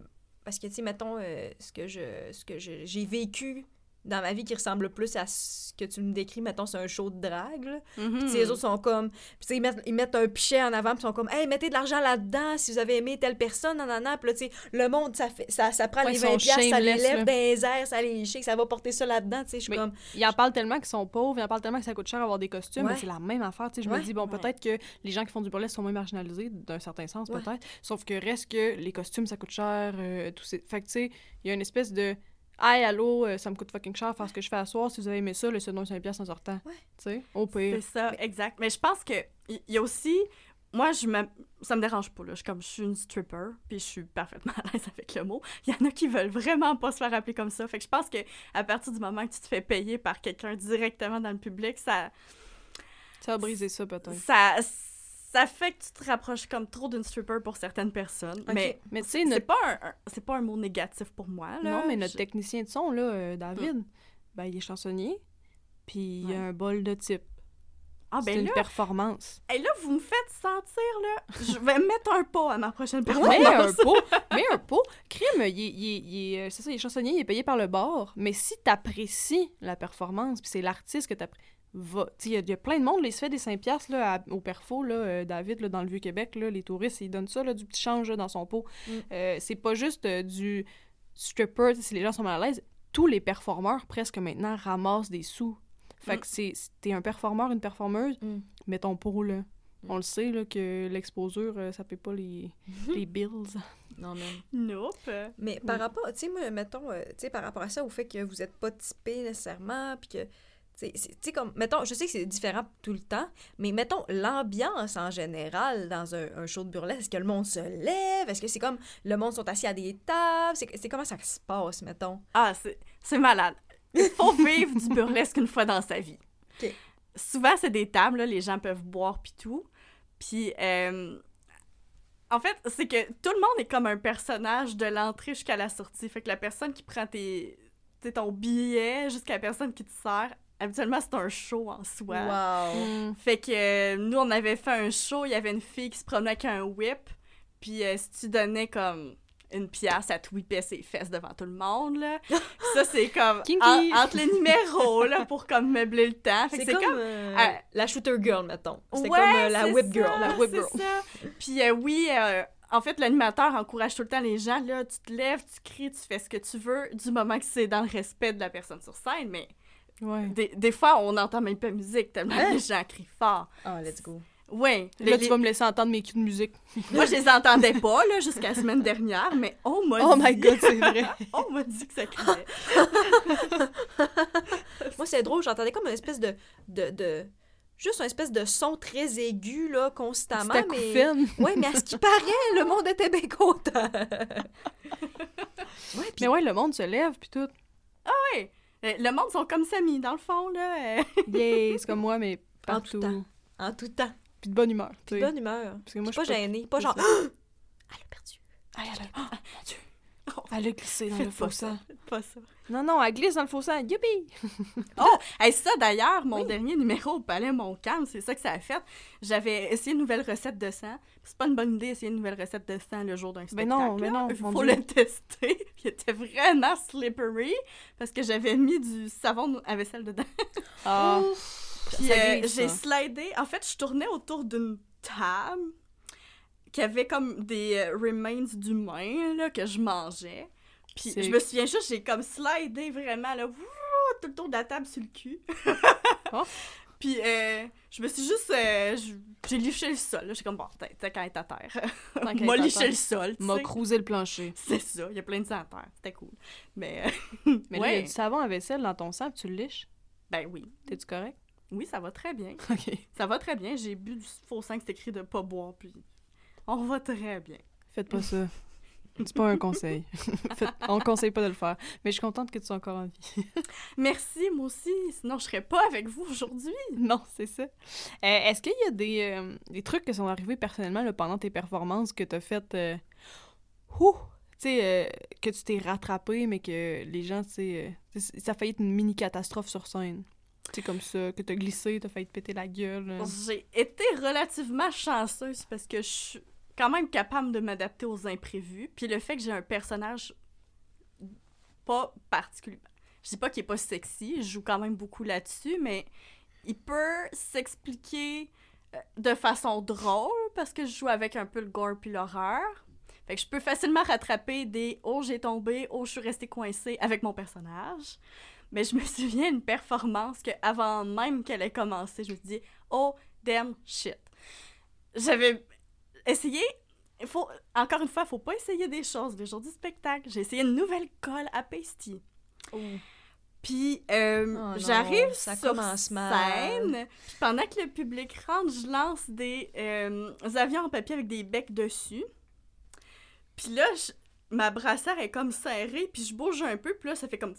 parce que, tu sais, mettons, euh, ce que je ce que je- j'ai vécu dans ma vie qui ressemble plus à ce que tu me décris, mettons, c'est un show de drague, tu sais, les autres sont comme... Puis, ils mettent, ils mettent un pichet en avant, puis ils sont comme « Hey, mettez de l'argent là-dedans si vous avez aimé telle personne, nanana. » Puis là, tu sais, le monde, ça, fait, ça, ça prend Ouais, les ils 20 sont piastres, ça les lève là. dans les airs, ça les shake, ça va porter ça là-dedans, tu sais. Je suis comme... Ils en parlent tellement qu'ils sont pauvres, ils en parlent tellement que ça coûte cher avoir des costumes, Ouais. mais c'est la même affaire. tu sais, Je Ouais. me dis, bon, peut-être que les gens qui font du burlesque sont moins marginalisés, d'un certain sens, peut-être. Sauf que reste que les costumes, ça coûte cher. euh, tout ces... Fait que, tu sais, il y a une espèce de. Hey, allô, euh, ça me coûte fucking cher faire ce que je fais à soir. Si vous avez aimé ça, le donne 5 piastres en sortant. Ouais. Tu sais, au pire. C'est ça, exact. Mais je pense que il y, a aussi. Moi, je me... ça me dérange pas, là. Je, comme, je suis une stripper, puis je suis parfaitement à l'aise avec le mot. Il y en a qui veulent vraiment pas se faire appeler comme ça. Fait que je pense que à partir du moment que tu te fais payer par quelqu'un directement dans le public, ça, Ça va briser ça, peut-être. ça, ça fait que tu te rapproches comme trop d'une stripper pour certaines personnes. Mais Mais tu sais, c'est pas un, un- c'est pas un mot négatif pour moi, là. Non, mais notre Je- technicien de son, là, euh, David, ben, il est chansonnier, puis il Ouais. a un bol de type. Ah, C'est ben une là, performance. hey, là, vous me faites sentir, là. Je vais mettre un pot à ma prochaine Mets un performance. pot, mets un pot. Crime, il, est- il est- c'est ça, il est chansonnier, il est payé par le bar. Mais si t'apprécies la performance, puis c'est l'artiste que t'apprécies, va. Il y, a- il y a plein de monde, là, il se fait des 5 piastres, là, à- au perfo, là, euh, David, là, dans le Vieux-Québec, là, les touristes, ils donnent ça, là, du petit change là, dans son pot. Mm. Euh, c'est pas juste euh, du stripper, si les gens sont mal à l'aise. Tous les performeurs, presque maintenant, ramassent des sous. Fait Mm. que c'est t'es un performeur, une performeuse, Mm. mets ton pot, là. Mm. On le sait, là, que l'exposure, euh, ça paye pas les, les bills. Non, même. Nope. Mais par rapport, tu sais, moi, mettons, euh, tu sais, par rapport à ça, au fait que vous êtes pas typé nécessairement, puis que, tu sais, comme, mettons, je sais que c'est différent tout le temps, mais mettons, l'ambiance en général dans un, un show de burlesque, est-ce que le monde se lève? Est-ce que c'est comme, le monde sont assis à des tables? C'est comment ça se passe, mettons? Ah, c'est malade. Il faut vivre du burlesque une fois dans sa vie. Ok. Souvent, c'est des tables, là, les gens peuvent boire puis tout. Puis, euh, en fait, c'est que tout le monde est comme un personnage de l'entrée jusqu'à la sortie. Fait que la personne qui prend tes, ton billet jusqu'à la personne qui te sert, habituellement, c'est un show en soi. Wow! Mm. Fait que euh, nous, on avait fait un show, il y avait une fille qui se promenait avec un whip, puis euh, si tu donnais comme une pièce, elle te whippait ses fesses devant tout le monde, là. Ça, c'est comme en- entre les numéros, là, pour comme meubler le temps. Fait que C'est comme, euh, euh, la shooter girl, mettons. C'est Ouais, comme euh, la whip ça, girl. La whip c'est girl. ça. Puis euh, oui, euh, en fait, l'animateur encourage tout le temps les gens, là, tu te lèves, tu cries, tu fais ce que tu veux, du moment que c'est dans le respect de la personne sur scène, mais Ouais. des, des fois, on n'entend même pas musique tellement Hein? les gens crient fort. Oh, let's go. Ouais. Là, les- tu vas me laisser entendre mes cues de musique. Moi, je les entendais pas, là, jusqu'à la semaine dernière, mais on m'a Oh dit... my god, c'est vrai. on m'a dit que ça criait. Moi, c'est drôle, j'entendais comme une espèce de, de, de... Juste une espèce de son très aigu, là, constamment, C'était mais... Ouais, mais à ce qui paraît, le monde était bien content. ouais, puis Mais ouais, le monde se lève, puis tout. Euh, Le monde sont comme Samy, dans le fond, là. euh. Yeah, c'est comme moi, mais En tout partout. temps. en tout temps. Puis de bonne humeur, tu sais. Bonne humeur. Parce que moi, Pas je suis gênée, pas genre... ça. Elle a perdu. Elle a... Mon Dieu. Elle a glissé dans Faites le pas sang. Pas ça. Non, non, elle glisse dans le faux sang. Youpi! Oh, hey, ça d'ailleurs, mon Oui. dernier numéro au Palais Montcalm, c'est ça que ça a fait. J'avais essayé une nouvelle recette de sang. C'est pas une bonne idée d'essayer une nouvelle recette de sang le jour d'un spectacle. Ben non, mais non, Il faut le tester. Il était vraiment slippery parce que j'avais mis du savon à vaisselle dedans. Ah, Puis euh, j'ai slidé. En fait, je tournais autour d'une table qui avait comme des euh, remains d'humains là, que je mangeais. Puis je me souviens juste, j'ai comme slidé vraiment là, wouh, tout le tour de la table sur le cul. Oh. Puis euh, je me suis juste. euh, j'ai liché le sol. là. J'ai comme, bon, t'as qu'à être à terre. M'a liché le sol. m'a cruisé le plancher. C'est ça, il y a plein de sang à terre. C'était cool. Mais, euh, Mais là, il y a ouais. du savon à vaisselle dans ton sang, tu le liches? Ben oui. T'es-tu correct? Oui, ça va très bien. OK. Ça va très bien. J'ai bu du faux sang, c'est écrit de pas boire, puis on va très bien. Faites pas ça. C'est pas un conseil. On conseille pas de le faire. Mais je suis contente que tu sois encore en vie. Merci, moi aussi. Sinon, je serais pas avec vous aujourd'hui. non, c'est ça. Euh, Est-ce qu'il y a des, euh, des trucs qui sont arrivés personnellement là, pendant tes performances que t'as faites... euh, ouh, tu sais, euh, que tu t'es rattrapé, mais que les gens, tu sais... euh, ça a failli être une mini-catastrophe sur scène. Tu sais, comme ça, que t'as glissé, t'as failli te péter la gueule. J'ai été relativement chanceuse parce que je suis quand même capable de m'adapter aux imprévus. Puis le fait que j'ai un personnage pas particulier. Je dis pas qu'il est pas sexy, je joue quand même beaucoup là-dessus, mais il peut s'expliquer euh, de façon drôle parce que je joue avec un peu le gore puis l'horreur. Fait que je peux facilement rattraper des oh j'ai tombé, oh je suis restée coincée avec mon personnage. Mais je me souviens d'une performance que avant même qu'elle ait commencé, je me dit oh damn shit. J'avais essayé il faut encore une fois, faut pas essayer des choses le jour du spectacle. J'ai essayé une nouvelle colle à pasty. Puis euh, Oh j'arrive sur scène, puis pendant que le public rentre, je lance des euh, avions en papier avec des becs dessus. Puis là, je- ma brassière est comme serrée, puis je bouge un peu, puis là, ça fait comme...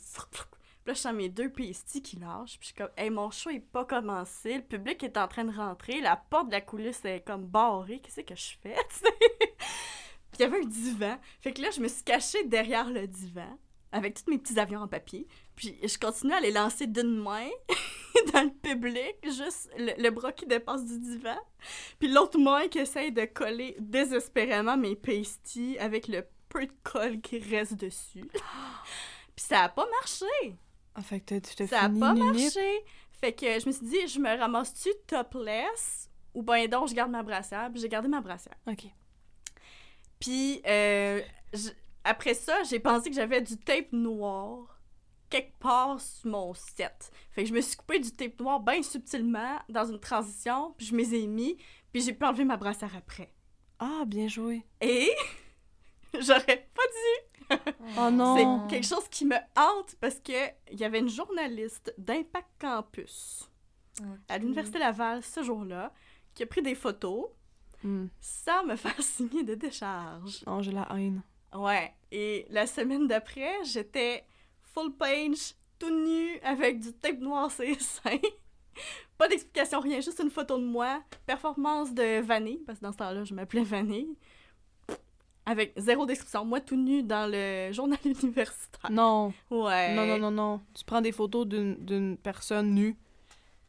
Puis là, je sens mes deux pasties qui lâchent, puis je suis comme, hey, mon show est pas commencé, le public est en train de rentrer, la porte de la coulisse est comme barrée, qu'est-ce que je fais? Puis il y avait un divan. Fait que là, je me suis cachée derrière le divan, avec tous mes petits avions en papier. Puis je continue à les lancer d'une main dans le public, juste le, le bras qui dépasse du divan. Puis l'autre main qui essaye de coller désespérément mes pasties avec le peu de colle qui reste dessus. Puis ça a pas marché. Ah, fait que tu Ça a pas marché. Fait que je me suis dit, je me ramasse-tu topless ou ben donc je garde ma brassière? Puis j'ai gardé ma brassière. OK. Puis euh, après ça, j'ai pensé que j'avais du tape noir quelque part sur mon set. Fait que je me suis coupé du tape noir bien subtilement dans une transition, puis je me les ai mis, puis j'ai pu enlever ma brassière après. Ah, bien joué. Et j'aurais pas dû. Oh non. C'est quelque chose qui me hante parce que il y avait une journaliste d'Impact Campus à l'Université Laval ce jour-là qui a pris des photos Hmm. sans me faire signer de décharge. Oh, j'ai la haine. Ouais. Et la semaine d'après, j'étais full page, tout nu, avec du tape noir sur les seins. Pas d'explication, rien, juste une photo de moi. Performance de Vanille, parce que dans ce temps-là, je m'appelais Vanille. Avec zéro description. Moi, tout nu dans le journal universitaire. Non. Ouais. Non, non, non, non. Tu prends des photos d'une personne nue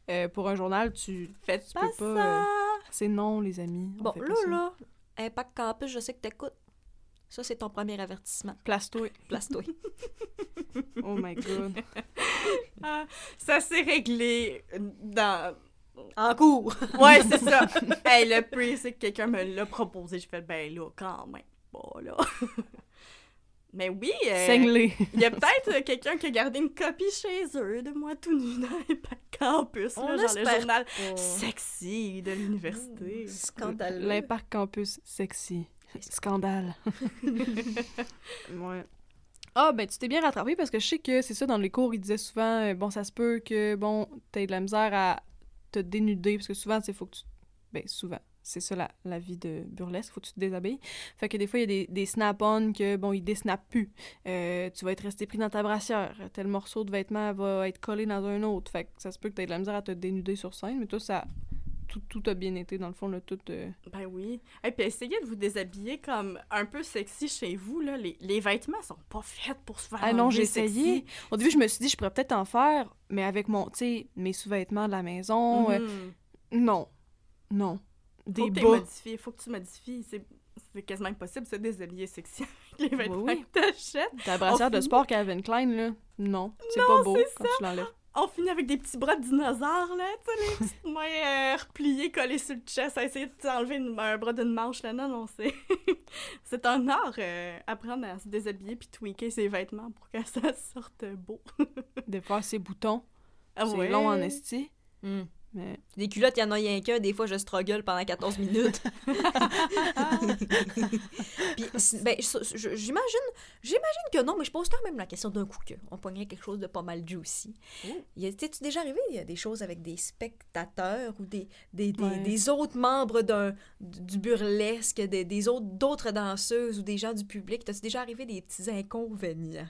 euh, pour un journal, tu... Faites Tu pas, peux pas, euh, C'est non, les amis. On Bon, là, là, Impact Campus, je sais que t'écoutes. Ça, c'est ton premier avertissement. Place-toi. Place-toi. Oh my God. Ah, ça s'est réglé dans... en cours! Ouais, c'est ça. hey, le prix, c'est que quelqu'un me l'a proposé. J'ai fait, ben là, quand même, pas là. Mais oui, euh, Saigne-les. il y a peut-être euh, quelqu'un qui a gardé une copie chez eux de moi tout nu dans Impact Campus, là, genre le journal sexy de l'université. Scandaleux. L'Impact Campus sexy. Scandale. ouais. Ah, ben, tu t'es bien rattrapé parce que je sais que c'est ça, dans les cours, ils disaient souvent, euh, bon, ça se peut que, bon, t'aies de la misère à te dénuder parce que souvent, il faut que tu. Ben, souvent. C'est ça la, la vie de burlesque, faut que tu te déshabilles. Fait que des fois, il y a des, des snap-on que, bon, ils désnappent plus. Euh, tu vas être resté pris dans ta brassière. Tel morceau de vêtement va être collé dans un autre. Fait que ça se peut que t'aies de la misère à te dénuder sur scène, mais toi, ça. Tout, tout a bien été, dans le fond, là, tout. euh, Ben oui. Et puis essayez de vous déshabiller comme un peu sexy chez vous. Là. Les, les vêtements sont pas faits pour se faire Ah non, j'ai essayé. Au début, je me suis dit, je pourrais peut-être en faire, mais avec mon, tu sais, mes sous-vêtements de la maison. euh, Mhm. non. Non. Faut Des que bas. modifié, faut que tu modifies. C'est, c'est quasiment impossible de se déshabiller sexy avec les vêtements oui. que t'achètes. Ta brassière de finit- sport Calvin Klein, là, non. C'est pas beau c'est quand tu l'enlèves. On finit avec des petits bras de dinosaures, là, tu sais, les petites mains euh, repliées, collées sur le chest, à essayer de t'enlever une- un bras d'une manche, là. Non, non, c'est... c'est un art, euh, apprendre à se déshabiller puis tweaker ses vêtements pour que ça sorte beau. De faire ses boutons. Ah c'est ouais. long en esti. Hmm. Mais Des culottes, il y en a rien qu'un. Des fois, je struggle pendant 14 minutes. Ben, j'imagine, j'imagine que non, mais je pose quand même la question d'un coup que on pognerait quelque chose de pas mal juicy. A- T'es-tu déjà arrivé il y a des choses avec des spectateurs ou des, des, des, Ouais. des autres membres d'un, du burlesque, des, des autres, d'autres danseuses ou des gens du public? T'as-tu déjà arrivé des petits inconvénients?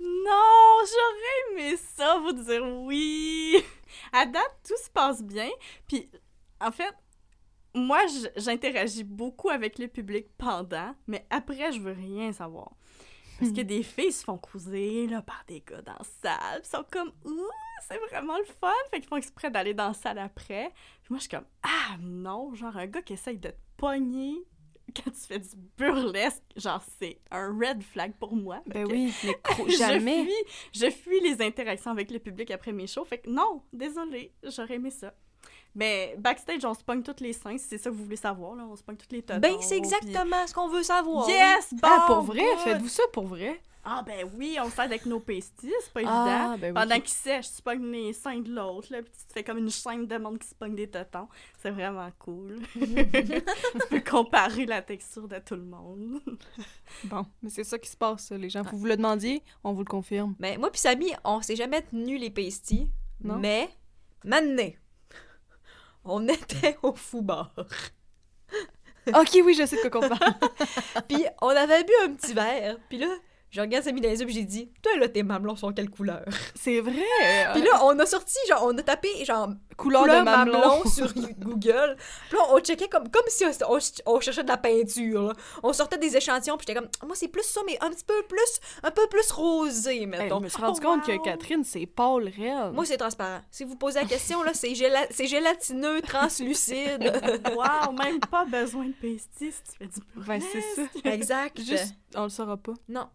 Non, j'aurais aimé ça, vous dire oui. À date, tout se passe bien. Puis, en fait, moi, j'interagis beaucoup avec le public pendant, mais après, je veux rien savoir. Parce que des filles se font cruiser là, par des gars dans la salle. Ils sont comme, ouh, c'est vraiment le fun. Fait qu'ils font exprès d'aller dans la salle après. Puis moi, je suis comme, ah non, genre un gars qui essaye de te pogner quand tu fais du burlesque, genre, c'est un red flag pour moi. Ben oui, mais cro- je jamais. fuis, je fuis les interactions avec le public après mes shows. Fait que non, désolé, j'aurais aimé ça. Mais backstage, on se pogne toutes les seins, si c'est ça que vous voulez savoir. Là. On se pogne toutes les totons. Ben, c'est puis- exactement ce qu'on veut savoir. Yes! Bon, ah, pour vrai? good. Faites-vous ça pour vrai? Ah, ben oui, on s'aide avec nos pasties, c'est pas Ah, évident. ben oui. Pendant qu'ils sèchent, tu pognes les seins de l'autre, là, puis tu te fais comme une chaîne de monde qui se pogne des totons. C'est vraiment cool. tu peux comparer la texture de tout le monde. Bon, mais c'est ça qui se passe, les gens. Vous vous le demandiez, on vous le confirme. Mais moi puis Samy, on s'est jamais tenu les pasties. Non? Mais, maintenant, on était au fou-bar. ok, oui, je sais de quoi qu'on parle. Puis on avait bu un petit verre. Puis là, je regarde Samy dans les yeux j'ai dit « Toi, là, tes mamelons sont quelle couleur? C'est vrai! » Puis là, on a sorti, genre, on a tapé, genre, Couleur, couleur de mamelon. mamelon sur Google. Puis là, on checkait comme, comme si on, on- cherchait de la peinture. là. On sortait des échantillons, puis j'étais comme, moi, c'est plus ça, mais un petit peu plus, un peu plus rosé, Hey, mettons. je me suis rendu Oh, compte wow. que Catherine, c'est pâle réel. Moi, c'est transparent. Si vous posez la question, là, c'est géla- c'est gélatineux, translucide. Wow, même pas besoin de pastis si tu fais du Ben, c'est ça. exact. Juste, on le saura pas. Non.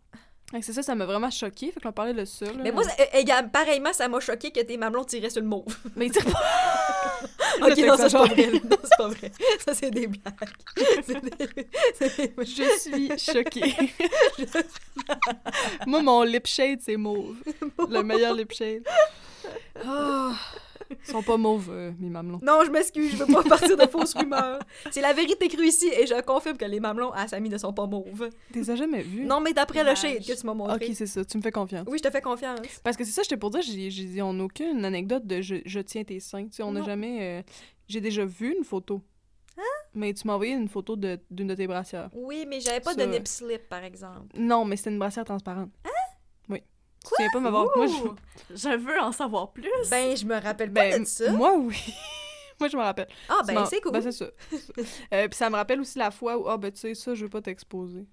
C'est ça, ça m'a vraiment choqué. Fait qu'on parlait de ça. Là. Mais moi, ça- pareillement, ça m'a choqué que tes mamelons tiraient sur le mauve. Mais tire pas. ok, non, ça, c'est pas vrai. Non, c'est pas vrai. Ça, c'est des blagues. Des- Je suis choquée. moi, mon lip shade, c'est mauve. Le meilleur lip shade. Ah. Ils sont pas mauves, euh, mes mamelons. Non, je m'excuse, je veux pas partir de fausses rumeurs. C'est la vérité crue ici et je confirme que les mamelons à Samy ne sont pas mauves. T'es jamais vu? Non, mais d'après le shade que tu m'as montré. Ok, c'est ça. Tu me fais confiance. Oui, je te fais confiance. Parce que c'est ça, j'étais pour dire, j'ai dit, on n'a aucune anecdote de je, je tiens tes seins. Tu sais, on n'a jamais. euh, j'ai déjà vu une photo. Hein? Mais tu m'as envoyé une photo de- d'une de, tes brassières. Oui, mais j'avais pas Ça- de nip slip, par exemple. Non, mais c'était une brassière transparente. Hein? Tu te souviens pas m'avoir. Moi, je... Veux en savoir plus. Ben, je me rappelle pas Ben, de ça. moi, oui. moi, je me rappelle. Ah, ben, c'est cool. Ben, c'est ça. Euh, Puis ça me rappelle aussi la fois où, ah, ben, tu sais, ça, je veux pas t'exposer.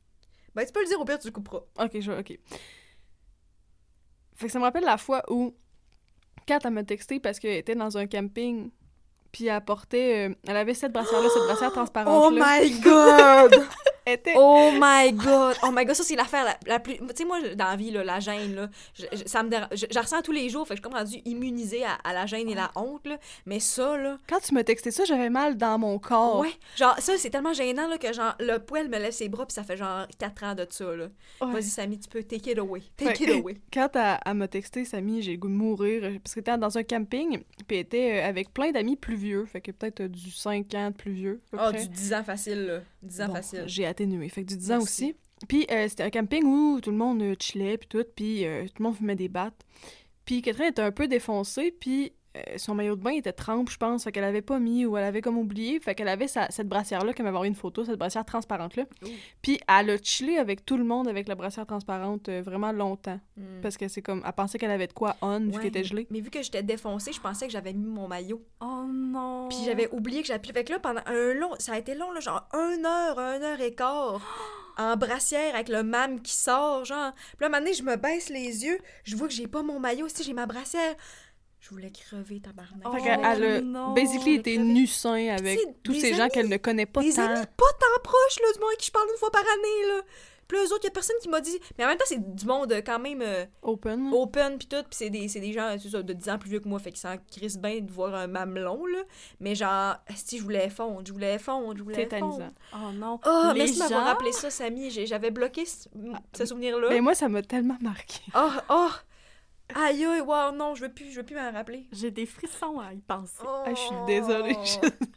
Ben, tu peux le dire au pire, tu le couperas. Ok, je ok. Fait que ça me rappelle la fois où Kat, elle m'a texté parce qu'elle était dans un camping, puis elle portait. euh, elle avait cette brassière-là, cette brassière Oh transparente-là. my god! Était. Oh my god! Oh my god, ça c'est l'affaire la, la plus. Tu sais, moi, dans la vie, là, la gêne, là, je, je- ça me dérange. Je, je la ressens tous les jours, fait que je suis comme rendue immunisée à, à la gêne et la honte, là. Mais ça, là. Quand tu m'as texté ça, j'avais mal dans mon corps. Ouais, genre, ça, c'est tellement gênant, là, que genre, le poil me lève ses bras, puis ça fait genre 4 ans de ça, là. Ouais. Vas-y, Samy, tu peux take it away. Take it away. Quand elle, elle m'a texté, Samy, j'ai le goût de mourir. euh, Parce qu'elle était dans un camping, puis était euh, avec plein d'amis plus vieux. Fait que peut-être euh, du 5 ans de plus vieux. Ah, près. du 10 ans facile, là. 10 ans Bon, facile. J'ai atténué. Fait que du 10 ans Merci. aussi. Puis euh, c'était un camping où tout le monde euh, chillait, puis tout, puis euh, tout le monde fumait des battes. Puis Catherine était un peu défoncée, puis son maillot de bain était trempe, je pense, fait qu'elle avait pas mis ou elle avait comme oublié. Fait qu'elle avait sa- cette brassière-là, qu'elle m'avait envoyé une photo, cette brassière transparente-là. Ouh. Puis elle a chillé avec tout le monde avec la brassière transparente euh, vraiment longtemps. Hmm. Parce que c'est comme, elle pensait qu'elle avait de quoi on, vu qu'elle était gelée. Mais vu que j'étais défoncée, je pensais que j'avais mis mon maillot. Oh non. Puis j'avais oublié que j'avais. Fait que là, pendant un long. Ça a été long, là, genre une heure, une heure et quart. En brassière avec le mam qui sort, genre. Puis là, un moment donné, je me baisse les yeux. Je vois que j'ai pas mon maillot. Si j'ai ma brassière. Je voulais crever, tabarnak. Oh, Fait qu'elle elle a non. basically été crevé. nu sein avec tous des ces gens qu'elle ne connaît pas Des tant. amis pas tant proches, là, du monde avec qui je parle une fois par année, là. Puis là, eux autres, y a personne qui m'a dit. Mais en même temps, c'est du monde euh, quand même euh, Open. open, puis tout. Puis c'est des, c'est des gens c'est ça, de 10 ans plus vieux que moi. Fait qu'ils s'en crissent bien de voir un mamelon, là. Mais genre, si je voulais fondre, je voulais fondre, je voulais fondre. Tétanisant. Oh non. Oh, Les merci de m'avoir gens- rappelé ça, Samy. J'avais bloqué ce, ce souvenir-là. Mais moi, ça m'a tellement marqué. Oh, oh! Aïe, aïe, wow, non, je veux plus, je veux plus m'en rappeler. J'ai des frissons à y penser. Oh. Ah, je suis désolée.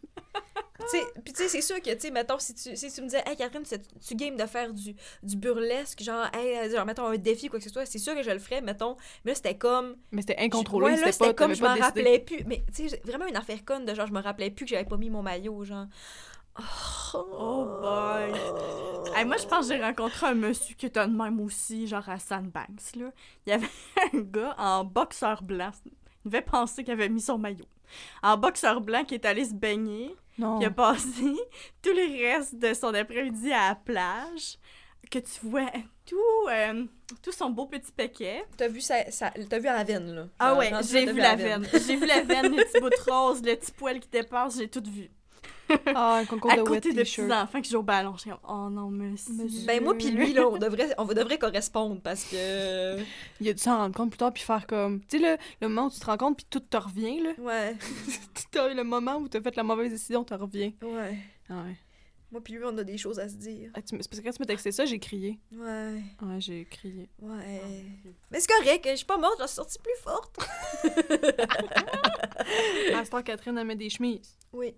Tu sais, puis tu sais, c'est sûr que, tu sais, mettons, si tu, si tu me disais, hey, Catherine, tu, tu game de faire du, du burlesque, genre, hey, genre, mettons, un défi, quoi que ce soit, c'est sûr que je le ferais, mettons. Mais là, c'était comme. Mais c'était incontrôlé. Ouais, là, c'était comme, je m'en rappelais plus. Mais, tu sais, vraiment une affaire conne de genre, je me rappelais plus que j'avais pas mis mon maillot, genre. Oh boy. Hey, moi, je pense que j'ai rencontré un monsieur qui était de même aussi, genre à Sandbanks. Là. Il y avait un gars en boxeur blanc. Il devait penser qu'il avait mis son maillot. En boxeur blanc qui est allé se baigner. Non. Il a passé tout le reste de son après-midi à la plage. Que tu vois tout, euh, tout son beau petit paquet. T'as vu, ça, ça- t'as vu à la veine, là? Ah ouais, j'ai vu la veine. J'ai vu la veine, le petit bout de rose, le petit poil qui dépasse, j'ai tout vu. Ah, un concours à de wet côté de petits enfants qui jouent au ballon. Je suis comme, oh non, monsieur. Monsieur. Ben, moi, puis lui, là, on devrait, on devrait correspondre parce que. Il a dû s'en rendre compte plus tard puis faire comme. Tu sais, le, le moment où tu te rends compte puis tout te revient, là. Ouais, T'as eu le moment où t'as fait la mauvaise décision, te revient. ouais. Ah ouais. Moi, puis lui, on a des choses à se dire. Ah, tu c'est parce que quand tu m'as texté ça, j'ai crié. Ouais, Ouais, j'ai crié. ouais. Mais c'est correct, je suis pas morte, j'en suis sortie plus forte. À ce temps, Catherine, elle met des chemises. Oui.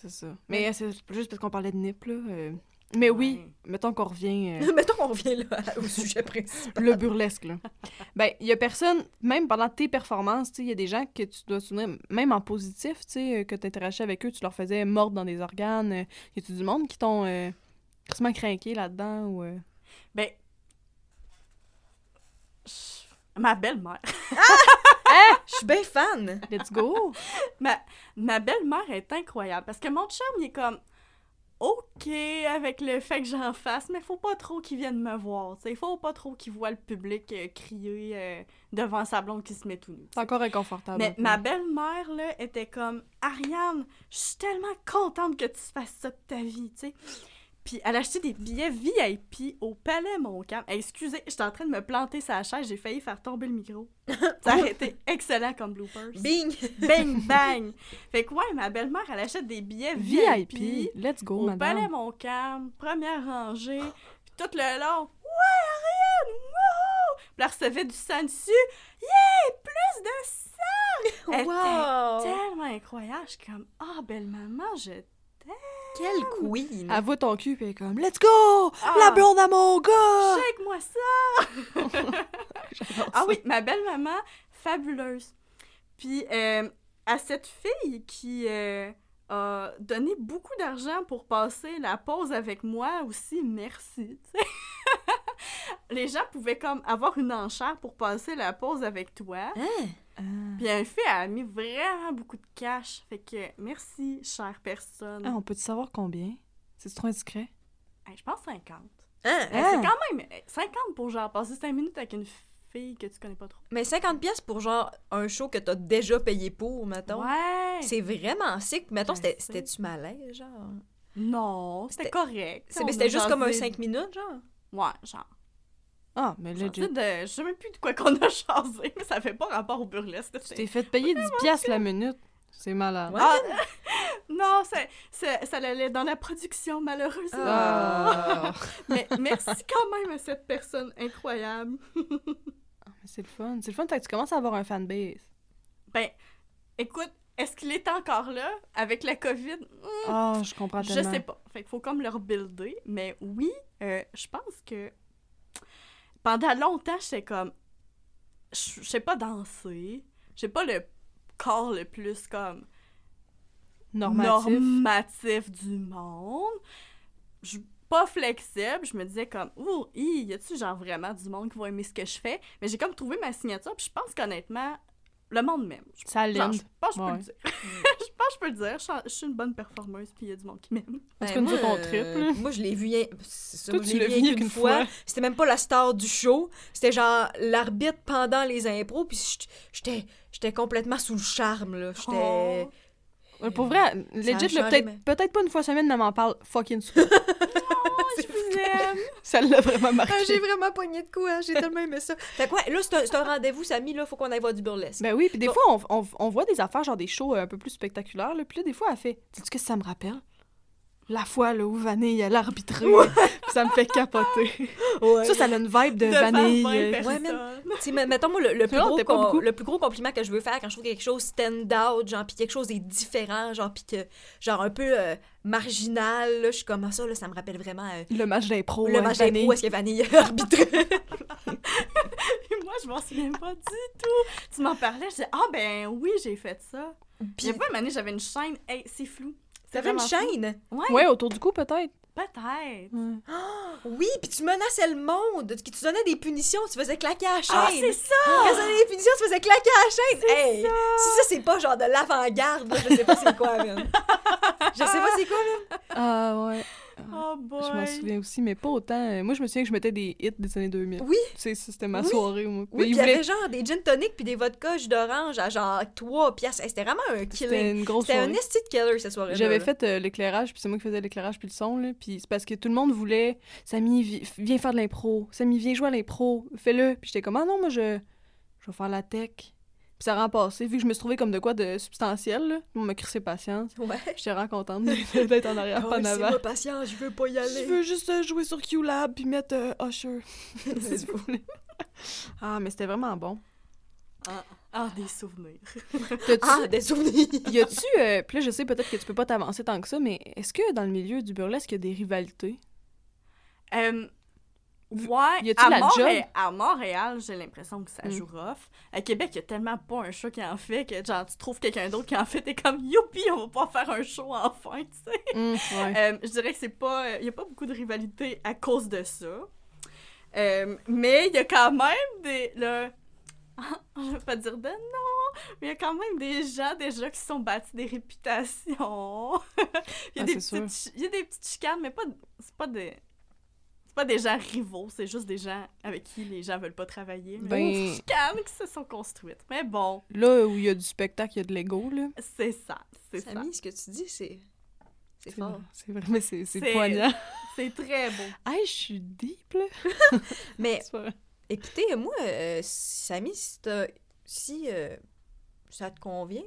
C'est ça. Mais c'est juste parce qu'on parlait de nip, là. euh. Mais oui, Ouais. mettons qu'on revient. euh, Mettons qu'on revient là au sujet principal. le burlesque, là. Ben, il y a personne, même pendant tes performances, tu sais, il y a des gens que tu dois souvenir, même en positif, tu sais, euh, que tu interagissais avec eux, tu leur faisais mordre dans des organes. euh, Y a-tu du monde qui t'ont euh, craqué là-dedans ou. Ben. Ma belle-mère. Hein? suis bien fan. Let's go! Ma, ma belle-mère est incroyable parce que mon chum, il est comme OK avec le fait que j'en fasse, mais faut pas trop qu'il vienne me voir. Il faut pas trop qu'il voit le public euh, crier euh, devant sa blonde qui se met tout nu. C'est encore inconfortable. Mais ma belle-mère, là, était comme Ariane, je suis tellement contente que tu fasses ça de ta vie, sais. Puis elle a acheté des billets VIP au Palais Montcalm. Hey, excusez, j'étais en train de me planter sa chaise, j'ai failli faire tomber le micro. Ça a été excellent comme bloopers. Bing! Bang, bang! Fait que ouais, ma belle-mère, elle achète des billets VIP, VIP, let's go, au madame. Palais Montcalm, première rangée, puis tout le long, ouais, Ariane, wouhou! Puis elle recevait du sang dessus, yeah, plus de sang! Elle Wow! était tellement incroyable, je suis comme, ah, belle-maman, je Quelle queen! Elle voit ton cul, puis elle est comme, let's go! Ah. La blonde à mon gars! Shake-moi ça! Ah ça. oui, ma belle-maman, fabuleuse. Puis euh, à cette fille qui euh, a donné beaucoup d'argent pour passer la pause avec moi aussi, merci. Les gens pouvaient comme avoir une enchère pour passer la pause avec toi. Hein? Ah. Puis un fille a mis vraiment beaucoup de cash. Fait que merci, chère personne. Ah, on peut-tu savoir combien? C'est trop indiscret? Hey, je pense 50. Hein? Hey, Ah. C'est quand même hey, 50 pour genre passer 5 minutes avec une fille que tu connais pas trop. Mais 50 pièces pour genre un show que t'as déjà payé pour, mettons. Ouais! C'est vraiment sick. Mettons, c'était-tu malaise, genre? Non, c'était correct. C'était juste comme un jasé. 5 minutes, genre? Ouais, genre. Ah, mais sais, de- Je sais même plus de quoi qu'on a chasé, mais ça fait pas rapport au burlesque. Tu t'es fait payer 10 piastres la minute. C'est malade. Ouais. Ah, non, ça, allait dans la production, malheureusement. Ah. Mais merci quand même à cette personne incroyable. Ah, mais c'est le fun. C'est le fun, que tu commences à avoir un fanbase. Ben, écoute, est-ce qu'il est encore là avec la COVID? Hmm, Ah, je comprends je sais pas. Fait qu'il faut comme le rebuilder. Mais oui, euh, je pense que pendant longtemps, j'étais comme. Je sais pas danser. J'ai pas le corps le plus comme Normatif. normatif du monde. Je suis pas flexible, je me disais comme ouh, hi, y a-tu genre vraiment du monde qui va aimer ce que je fais? Mais j'ai comme trouvé ma signature, puis je pense qu'honnêtement le monde m'aime. Je- Ça linde. je pense que je peux Ouais. le dire. je pense que je peux le dire. Je suis- une bonne performeuse, puis il y a du monde qui m'aime. En tout cas, nous moi, autres, on euh, triple. Moi, je l'ai vu, ça, Toi, moi, tu je l'ai l'as vu vu qu'une fois. fois. C'était même pas la star du show. C'était genre l'arbitre pendant les impros. Puis j'étais j'étais complètement sous le charme, là. J'étais... Oh. Pour vrai, legit, peut-être peut-être pas une fois semaine, mais m'en parle fucking souvent. ça l'a vraiment marqué. Ah, j'ai vraiment pogné de quoi, hein, j'ai tellement aimé ça. Fait quoi, là, c'est un, rendez-vous, Samy, là, faut qu'on aille voir du burlesque. Ben oui, puis des Bon. fois, on, on, on voit des affaires, genre des shows euh, un peu plus spectaculaires, là, puis là, des fois, elle fait « Sais-tu ce que ça me rappelle? » La fois, là, où Vanille, elle a arbitré, puis ça me fait capoter. ouais. Ça, ça a une vibe de Devant Vanille. 20 personnes. man. Tu sais, mais mettons, moi, le, le plus gros com- le plus gros compliment que je veux faire quand je trouve quelque chose stand-out, genre, puis quelque chose est différent, genre, puis que, genre, un peu euh, marginal, là, je suis comme ah, ça, là, ça me rappelle vraiment euh, Le match d'impro. le match d'impro où est-ce que Vanille a arbitré? Et moi, je m'en souviens pas du tout. Tu m'en parlais, je disais, ah ben oui, j'ai fait ça. Puis, Puis, il y a pas une année, j'avais une chaîne. Hey, c'est flou. C'est t'avais une chaîne? Ouais, Ouais, autour du cou, peut-être. peut-être. Ouais. Oui, puis tu menaçais le monde, tu tu donnais des punitions, tu faisais claquer à la chaîne. Ah, c'est ça! Quand tu donnais des punitions, tu faisais claquer à la chaîne. Hey, si ça, c'est pas genre de l'avant-garde, là, je sais pas c'est quoi, man. Je sais pas c'est quoi, man. Ah, ouais. Oh boy! Je m'en souviens aussi, mais pas autant. Euh, Moi, je me souviens que je mettais des hits des années 2000. Oui. Tu sais, c'était ma Oui. soirée. Moi. Oui, il y avait genre des gin tonic puis des vodka jus d'orange à genre 3 piastres. Hey, C'était vraiment un C'était killer. une grosse C'était un soirée. esti de killer cette soirée-là. J'avais fait euh, l'éclairage, puis c'est moi qui faisais l'éclairage puis le son, là. Puis c'est parce que tout le monde voulait Samy, vi- viens faire de l'impro. Samy, viens jouer à l'impro. Fais-le. Puis j'étais comme, ah non, moi, je, je vais faire la tech. Puis ça rend passé. Vu que je me suis trouvée comme de quoi de substantiel, là. On m'a crissé patience. Ouais. J'étais vraiment contente d'être en arrière, Oh, pas en c'est avant. moi patient, je veux pas y aller. Je veux juste euh, jouer sur QLab puis mettre euh, Usher. Vous plaît. ah, mais c'était vraiment bon. Ah, des souvenirs. Ah, des souvenirs. Y a-tu, euh, puis là, je sais peut-être que tu peux pas t'avancer tant que ça, mais est-ce que dans le milieu du burlesque, il y a des rivalités? Euh, ouais, Y à, la Montréal, job? à Montréal, j'ai l'impression que ça Mm. joue rough. À Québec, il y a tellement pas un show qui en fait que genre tu trouves quelqu'un d'autre qui en fait, t'es comme youpi, on va pas faire un show enfin, tu sais. Ouais. Euh, je dirais que c'est pas. Il y a pas beaucoup de rivalité à cause de ça. Euh, mais il y a quand même des. Là, je vais pas dire de non, Mais il y a quand même des gens déjà qui sont bâtis des réputations. il, y a Ah, des petites, chi- il y a des petites chicanes, mais pas, c'est pas des... C'est pas des gens rivaux, c'est juste des gens avec qui les gens veulent pas travailler. Mais Ben- des chicanes qui se sont construites. Mais bon, Là où il y a du spectacle, il y a de l'ego, là. c'est ça, c'est ça. Samy, ce que tu dis, c'est. C'est fort. C'est vrai, mais c'est c'est C'est- poignant. C'est très beau. Hey, je suis deep, là. Mais écoutez, moi, euh, Samy, si, t'as- si euh, ça te convient,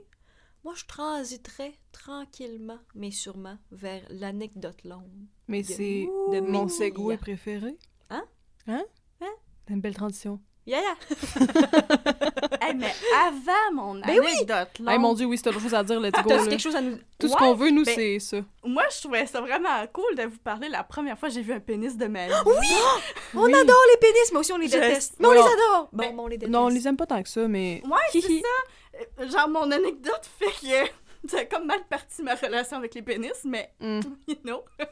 moi, je transiterais tranquillement, mais sûrement, vers l'anecdote longue. Mais c'est mon segway préféré. Hein? Hein? Hein? C'est une belle transition. Yeah, yeah. Hey, mais avant mon Ben oui! anecdote longue, Hey, mon Dieu, oui, si t'as d'autres choses à dire, let's go. T'as là. quelque chose à nous. Tout ce qu'on veut, nous, ben- c'est ça. moi, je trouvais ça vraiment cool de vous parler la première fois que j'ai vu un pénis de ma vie. Oui! On Oui. adore les pénis, mais aussi on les Je- déteste. Mais on Ouais, les on- adore! Bon, Ben, on les déteste. Non, on les aime pas tant que ça, mais... Ouais, c'est ça. Euh, Genre, mon anecdote fait que c'est comme mal parti ma relation avec les pénis, mais Hmm. you know.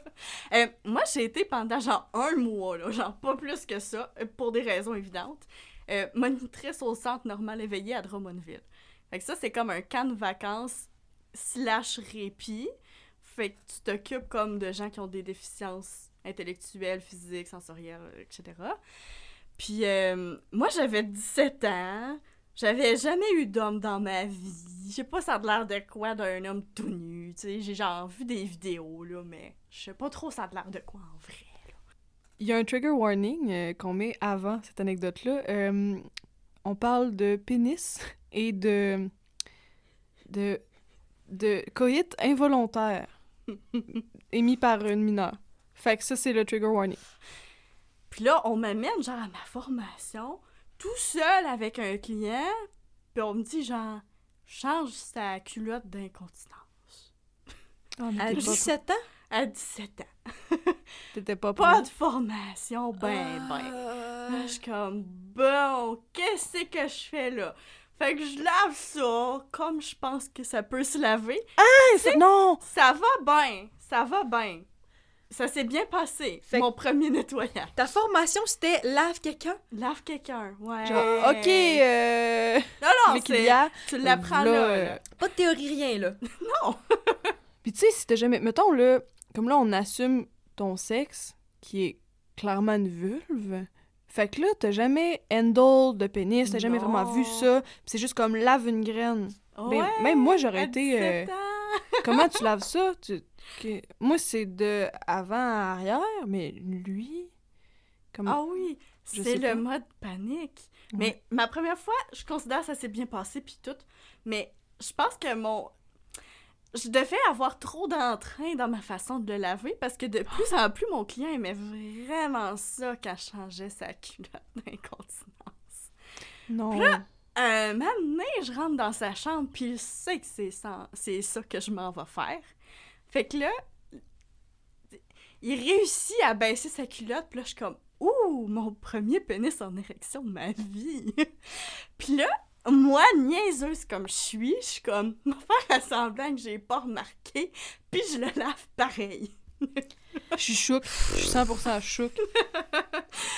Euh, moi, j'ai été pendant genre un mois, là, genre pas plus que ça, euh, pour des raisons évidentes, euh, monitrice au centre normal éveillé à Drummondville. Fait que ça, c'est comme un camp de vacances slash répit. Fait que tu t'occupes comme de gens qui ont des déficiences intellectuelles, physiques, sensorielles, etc. Puis euh, moi, j'avais 17 ans. J'avais jamais eu d'homme dans ma vie. Je sais pas ça a l'air de quoi d'un homme tout nu, tu sais. J'ai genre vu des vidéos, là, mais je sais pas trop ça a l'air de quoi en vrai. là. Il y a un trigger warning euh, qu'on met avant cette anecdote-là. Euh, on parle de pénis et de... de... de coït involontaire émis par une mineure. Fait que ça, c'est le trigger warning. Puis là, on m'amène genre à ma formation, tout seul avec un client, puis on me dit genre, change sa culotte d'incontinence. Ah, À t'es pas- 17 ans? À 17 ans. T'étais pas Pas prêt. de formation, ben, ben. Euh, Là, je suis comme, bon, qu'est-ce que je fais là? Fait que je lave ça, comme je pense que ça peut se laver. C'est- non! Ça va bien, ça va bien. Ça s'est bien passé, Fait mon premier nettoyage. Ta formation, c'était lave quelqu'un? Lave quelqu'un, ouais. Genre, ok, euh... Non, non, Tu l'apprends là, là, là. Pas de théorie, rien, là. Non! Puis tu sais, si t'as jamais... Mettons, là, comme là, on assume ton sexe, qui est clairement une vulve. Fait que là, t'as jamais handle de pénis, t'as jamais vraiment vu ça. Puis c'est juste comme lave une graine. Ben, même moi, j'aurais été... euh, 17 ans. comment tu laves ça? Tu- Moi, c'est de avant à arrière, mais lui... Comment... Ah oui, c'est pas. le mode panique. Ouais. Mais ma première fois, je considère que ça s'est bien passé puis tout. Mais je pense que mon je devais avoir trop d'entrain dans ma façon de le laver parce que de plus en plus mon client aimait vraiment ça quand je changeais sa culotte d'incontinence. Non. Un moment donné, je rentre dans sa chambre puis il sait que c'est ça, c'est ça que je m'en vais faire. Fait que là, il réussit à baisser sa culotte, puis là, je suis comme « Ouh, mon premier pénis en érection de ma vie! » Puis là, moi, niaiseuse comme je suis, je suis comme « Me faire semblant que j'ai pas remarqué, puis je le lave pareil. Je suis chouk. Je suis 100% chouk.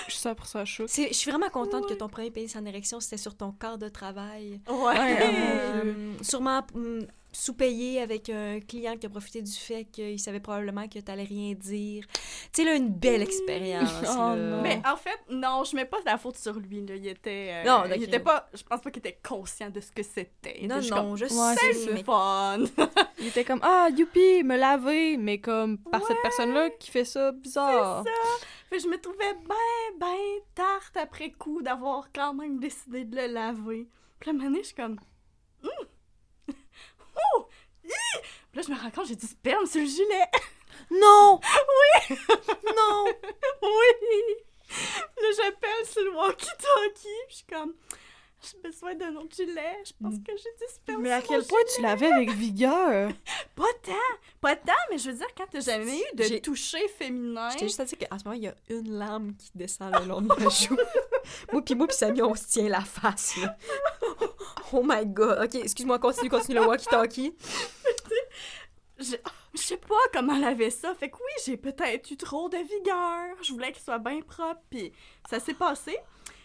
Je suis 100% chouk. C'est- Je suis vraiment contente que Ouais. ton premier pénis en érection, c'était sur ton corps de travail. » Ouais! Ouais, Euh, sûrement hum, sous-payé avec un client qui a profité du fait qu'il savait probablement que t'allais rien dire. Tu sais, là, une belle expérience. Oh. Mais en fait, non, je mets pas la faute sur lui. Là. Il était. euh, Non, il était pas. Je pense pas qu'il était conscient de ce que c'était. Non, non, je Ouais, sais, comme, mais... c'est fun. Il était comme Ah, youpi, me laver, mais comme par cette personne-là qui fait ça bizarre. Fait que je me trouvais ben, ben tarte après coup d'avoir quand même décidé de le laver. Puis moment donné, je suis comme. Hum! Hi! Puis là, je me rends compte, j'ai du sperme sur le gilet. Non! Oui! Non! oui! Là, j'appelle sur le walkie-talkie. Je suis comme. J'ai besoin d'un autre gilet. Je pense que j'ai du sperme Mais à sur quel mon point tu l'avais avec vigueur? Pas tant! Pas tant, mais je veux dire, quand t'as jamais eu de J'ai- toucher féminin. Je t'ai juste à dire qu'en ce moment, il y a une larme qui descend le long de ma joue. Moi pis moi pis Samy, on se tient la face. Oh my god. Ok, excuse-moi, continue, continue le walkie-talkie. Je, je sais pas comment laver ça. Fait que oui, j'ai peut-être eu trop de vigueur. Je voulais qu'il soit bien propre, puis ça s'est passé.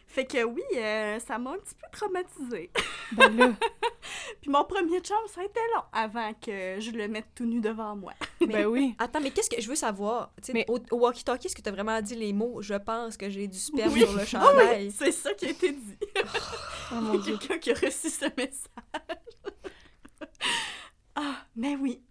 Fait que oui, euh, ça m'a un petit peu traumatisée. Ben là, Puis mon premier chum, ça a été long avant que je le mette tout nu devant moi. ben oui. Attends, mais qu'est-ce que je veux savoir? Tu sais, Mais- Au, au walkie-talkie, est-ce que t'as vraiment dit les mots « Je pense que j'ai du sperme Oui. sur le Ah chandail? oui, c'est ça qui a été dit. Oh dieu. quelqu'un qui a reçu ce message. ah, mais oui.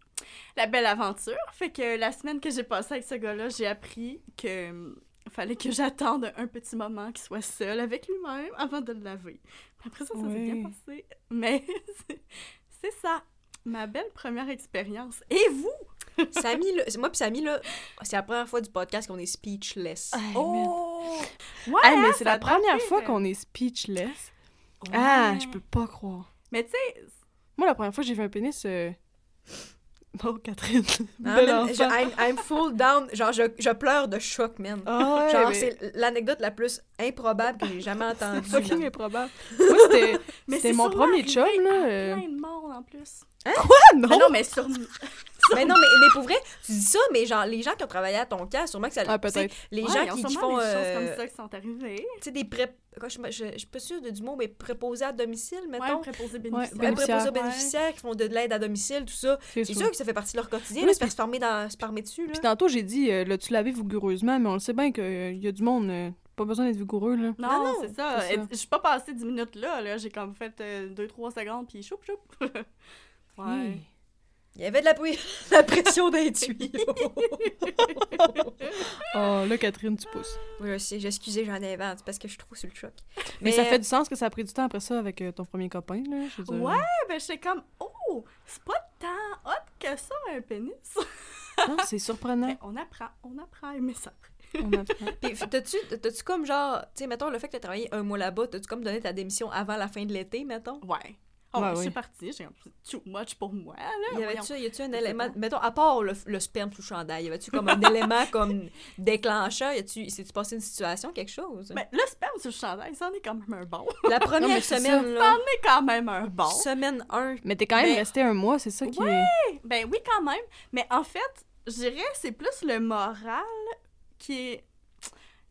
La belle aventure. Fait que la semaine que j'ai passée avec ce gars-là, j'ai appris que hum, fallait que j'attende un petit moment qu'il soit seul avec lui-même avant de le laver. Après ça, ça s'est bien Oui. passé. Mais c'est- ça. Ma belle première expérience. Et vous? Samy, là, c'est- moi puis Samy, là, c'est la première fois du podcast qu'on est speechless. Oh! Ouais, mais hein, c'est la première fois qu'on est speechless. Ah, je peux pas croire. Mais tu sais, Moi, la première fois que j'ai vu un pénis... euh, Non, Catherine. Ah, Bel man, je- I'm, I'm full down. Genre, je, je pleure de choc, man. Ah ouais, Genre, mais- c'est l'anecdote la plus improbable que j'ai jamais entendue. fucking là. improbable. Moi, c'était c'est mon premier chum, là. euh. plein de monde en plus. Ah non! Mais non, mais sur... mais non, mais, mais pour vrai, tu dis ça, mais genre, les gens qui ont travaillé à ton camp, sûrement que ça... Ah, tu peut-être. Les Ouais, gens qui, qui font... des choses euh, comme ça qui sont arrivées. Tu sais, des pré... Je, je, je suis pas sûre de- du mot, mais préposés à domicile, Ouais, mettons. préposés Ouais, bénéficiaires. Ouais, bénéficiaires. préposés bénéficiaires qui font de, de l'aide à domicile, tout ça. C'est sûr. que ça fait partie de leur quotidien, Oui, là, se faire puis- se farmer, dans, se farmer dessus, là. Puis tantôt, j'ai dit, euh, l'as-tu lavé vigoureusement, mais on le sait bien qu'il y a du monde, euh, pas besoin d'être vigoureux, là. Non, Non, non, c'est ça. Je suis pas passée 10 minutes là, là. J'ai comme fait 2-3 secondes, puis choup, choup. ouais. Il y avait de la, la pression d'un tuyau. Oh, là, Catherine, tu pousses. oui, je sais, j'excusais, j'en invente, parce que je suis trop sur le choc. Mais, ça fait du sens que ça a pris du temps après ça avec euh, ton premier copain, là. Je veux dire. Ouais, ben j'étais comme, oh, c'est pas tant hot que ça, un pénis. Non, c'est surprenant. Mais on apprend, on apprend à aimer ça. On apprend. Puis, t'as-tu, t'as-tu comme genre, tu sais, mettons, le fait que t'as travaillé un mois là-bas, t'as-tu comme donné ta démission avant la fin de l'été, mettons? Ouais. Oh, Ouais, je oui. suis partie, j'ai too much pour moi, là. Y avait-tu, un élément, mettons, à part le, le sperme sous chandail, y avait-tu comme un élément comme déclencheur? Y a-tu, s'est-tu passé une situation, quelque chose? Mais le sperme sur le chandail, ça en est quand même un bon. la première semaine, Ça là, en est quand même un bon. semaine 1, Mais t'es quand même Mais- resté un mois, c'est ça qui est... Ben oui, quand même. Mais en fait, je dirais c'est plus le moral qui est,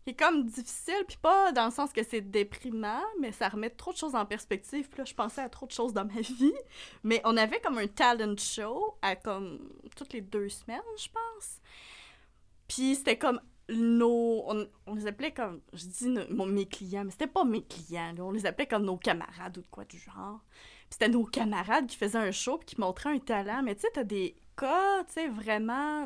qui est comme difficile, puis pas dans le sens que c'est déprimant, mais ça remet trop de choses en perspective. Puis là, je pensais à trop de choses dans ma vie. Mais on avait comme un talent show à comme toutes les deux semaines, je pense. Puis c'était comme nos... On, on les appelait comme... Je dis mes clients, mais c'était pas mes clients, là. On les appelait comme nos camarades ou de quoi du genre. Puis c'était nos camarades qui faisaient un show puis qui montraient un talent. Mais tu sais, t'as des cas, tu sais, vraiment...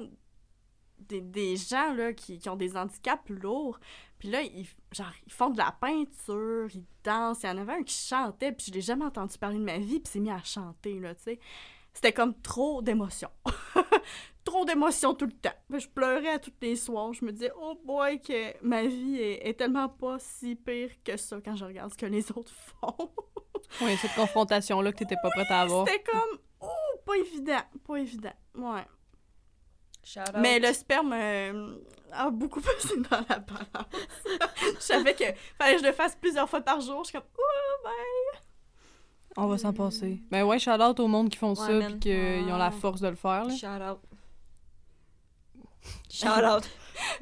Des, des gens, là, qui, qui ont des handicaps lourds. Puis là, ils, genre, ils font de la peinture, ils dansent. Il y en avait un qui chantait, puis je l'ai jamais entendu parler de ma vie, puis s'est mis à chanter, là, tu sais. C'était comme trop d'émotions. trop d'émotions tout le temps. Je pleurais à tous les soirs. Je me disais, oh boy, que ma vie est, est tellement pas si pire que ça quand je regarde ce que les autres font. Ouais, cette confrontation-là que t'étais pas prête à avoir. C'était comme, oh, pas évident, pas évident. Ouais. Shout out. Mais le sperme euh, a beaucoup pesé dans la balance. je savais que fallait que je le fasse plusieurs fois par jour. Je suis comme, oh, ben. On va s'en passer. Ben ouais, shout out au monde qui font Ouais, ça pis qu'ils ont la force de le faire, là. Shout out. Shout out.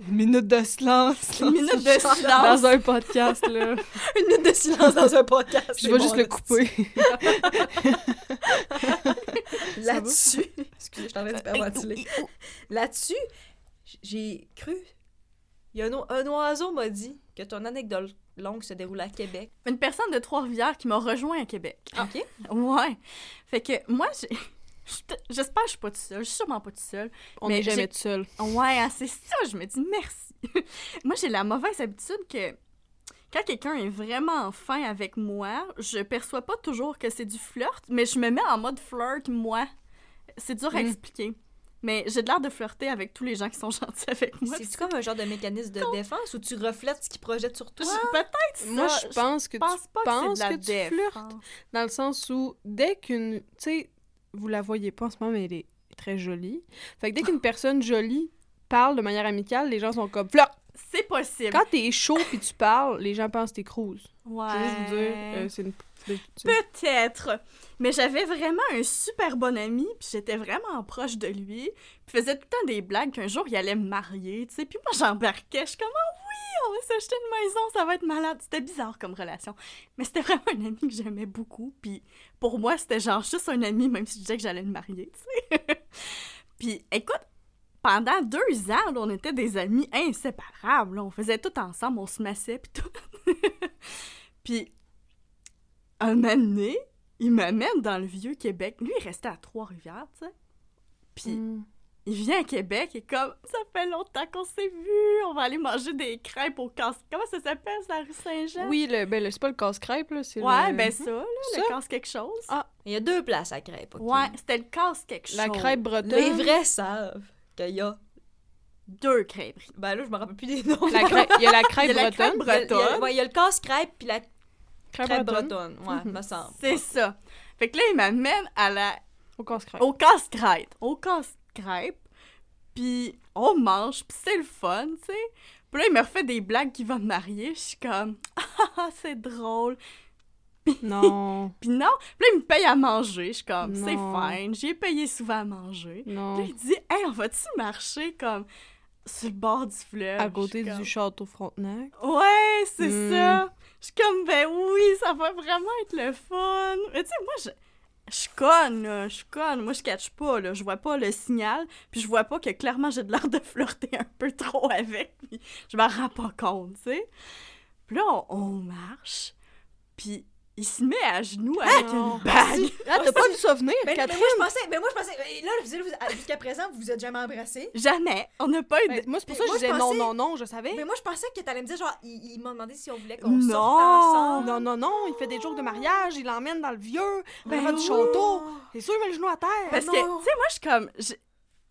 Une minute de silence. Une minute de silence. Dans un podcast, là. Une minute de silence dans un podcast. Je vais bon, juste le couper. Là-dessus, excusez, je t'en train d'hyperventiler. Là-dessus, j'ai cru. Il y a un, un oiseau m'a dit que ton anecdote longue se déroule à Québec. Une personne de Trois-Rivières qui m'a rejoint à Québec. OK? Ouais. Fait que moi, j'ai. J'espère que je suis pas toute seule. Je suis sûrement pas toute seule. On Mais n'est jamais j'ai- tout seul. Ouais, hein, c'est ça, je me dis merci. moi, j'ai la mauvaise habitude que quand quelqu'un est vraiment fin avec moi, je perçois pas toujours que c'est du flirt, mais je me mets en mode flirt, moi. C'est dur à Mm. expliquer. Mais j'ai de l'air de flirter avec tous les gens qui sont gentils avec moi. C'est-tu comme un genre de mécanisme de défense où tu reflètes ce qu'ils projettent sur toi? Peut-être ça. Moi, je pense que Je pense tu pas penses que c'est que de la tu flirtes. Dans le sens où, dès qu'une. Tu sais, vous la voyez pas en ce moment, mais elle est très jolie. Fait que dès qu'une personne jolie parle de manière amicale, les gens sont comme flirt. C'est possible. Quand t'es chaud puis tu parles, les gens pensent que t'es cruise. Ouais. Je veux juste vous dire, euh, c'est une. Peut-être. Mais j'avais vraiment un super bon ami, puis j'étais vraiment proche de lui. Puis faisait tout le temps des blagues qu'un jour il allait me marier, tu sais. Puis moi j'embarquais, je suis comme oh oui, on va s'acheter une maison, ça va être malade. C'était bizarre comme relation, mais c'était vraiment un ami que j'aimais beaucoup. Puis pour moi c'était genre juste un ami, même si je disais que j'allais le marier, tu sais. puis écoute. Pendant deux ans, on était des amis inséparables. On faisait tout ensemble, on se massait, puis tout. puis un donné, il m'amène dans le vieux Québec. Lui, il restait à Trois-Rivières, tu sais. Puis Mm. il vient à Québec et comme ça fait longtemps qu'on s'est vu, on va aller manger des crêpes au casse. Comment ça s'appelle, c'est la rue Saint-Jean? Oui, le, ben, le- c'est pas le casse-crêpe, là. C'est Ouais, le- ben ça, là, Ça? le casse quelque chose. Ah, Il y a deux places à crêpes, ok? Ouais, c'était le casse quelque chose. La crêpe bretonne? Les vrais savent qu'il y a... Deux crêperies. Ben là, je me rappelle plus des noms. La crêpe- Il y a la crêpe Il y a la crêpe bretonne? Il y a- il y a- bretonne. ouais, il y a le casse-crêpe puis la Crêpe bretonne. Ouais, me semble. C'est ça. Fait que là, il m'amène à la Au casse-crêpe. au casse-crêpe. Au casse-crêpe. Puis on mange, puis c'est le fun, tu sais. Puis là, il me refait des blagues qu'il va me marier. Je suis comme, ah, c'est drôle. Non, Puis non, puis là, il me paye à manger. Je suis comme, c'est Non. fine. J'ai payé souvent à manger. Puis là, non. il dit, hey, on va-tu marcher comme sur le bord du fleuve? À côté du comme, château Frontenac? Ouais, c'est Hmm. ça. Je suis comme, ben oui, ça va vraiment être le fun. Mais tu sais, moi, je. Je conne, là. Je conne. Moi, je catch pas, là. Je vois pas le signal. Puis je vois pas que clairement j'ai de l'air de flirter un peu trop avec. Puis je m'en rends pas compte, tu sais. Puis là, on, on marche. Puis il se met à genoux avec Non. une bague. Ah, t'as pas vu ça venir, Ben, mais Catherine? moi, je pensais, ben moi, je pensais, ben, là, vous, vous- jusqu'à présent, vous vous êtes jamais embrassés. Jamais. On n'a pas eu de. Ben, moi, c'est pour ça que je disais non, non, non, je savais. Mais moi, je pensais que t'allais me dire, genre, il, il m'a demandé si on voulait qu'on Non. sorte ensemble. Non, non, non, il fait des jours de mariage, il l'emmène dans le vieux, Ben ben, du château. C'est sûr, il met le genou à terre. Parce non. que, tu sais, moi, je suis comme.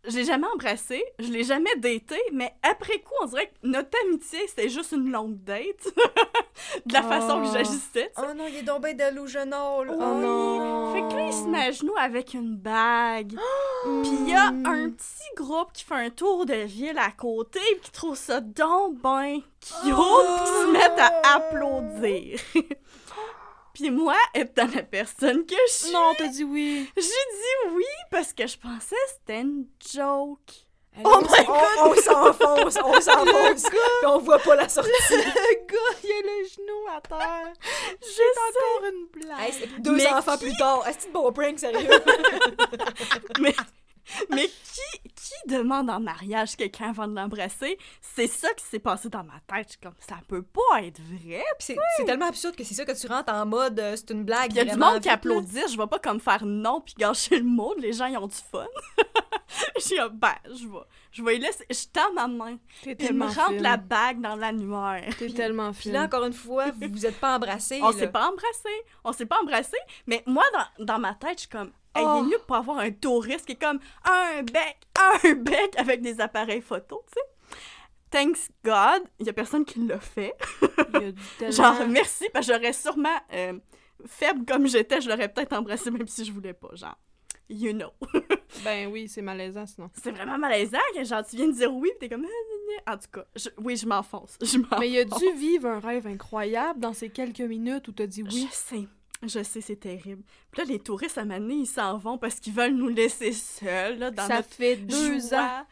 Je- l'ai jamais embrassé, je l'ai jamais daté, mais après coup, on dirait que notre amitié, c'était juste une longue date. de la façon que Oh. j'agissais. Oh non, il est tombé delusional. Oh non. Fait que là, il se met à genoux avec une bague. Puis il y a un petit groupe qui fait un tour de ville à côté, pis qui trouve ça donc ben cute, pis qui se mettent à applaudir. Puis moi, étant la personne que je suis, Non, t'as dit oui. j'ai dit oui parce que je pensais que c'était une joke. Oh my god! On, on s'enfonce, on s'enfonce, puis on voit pas la sortie. Le gars, il a le genou à terre. C'est encore une blague. Hey, c'est deux Mais enfants qui- plus tard. Est-ce que bon prank, sérieux? mais, mais qui, qui demande en mariage quelqu'un avant de l'embrasser? C'est ça qui s'est passé dans ma tête. Je suis comme, ça peut pas être vrai. Puis c'est tellement absurde que c'est ça que tu rentres en mode euh, c'est une blague. Il y a du monde qui applaudit. Je vais pas comme faire non puis gâcher le mot. Les gens, ils ont du fun. Comme, ben, je vais. Je vais y laisser. Je tends ma main. Puis il me rentre la bague dans l'annuaire. T'es tellement Puis fine. là, encore une fois, vous vous êtes pas embrassés. On s'est pas embrassé. On s'est pas embrassé. Mais moi, dans, dans ma tête, je suis comme, hey, Oh. il est mieux de pas avoir un touriste qui est comme un bec, un bec avec des appareils photo, tu sais. Thanks God, il y a personne qui l'a fait. Il y a du tellement... Genre, merci, parce que j'aurais sûrement, euh, faible comme j'étais, je l'aurais peut-être embrassé même si je voulais pas. Genre, you know. Ben oui, c'est malaisant sinon. C'est vraiment malaisant que genre, tu viens de dire oui, pis t'es comme, Ah, en tout cas, je- oui, je m'enfonce. Je m'enfonce. Mais il a dû vivre un rêve incroyable dans ces quelques minutes où t'as dit oui. Je sais. Je sais, c'est terrible. Puis là, les touristes, à Mané, ils s'en vont parce qu'ils veulent nous laisser seuls, là, dans Ça notre fait deux joie, ans.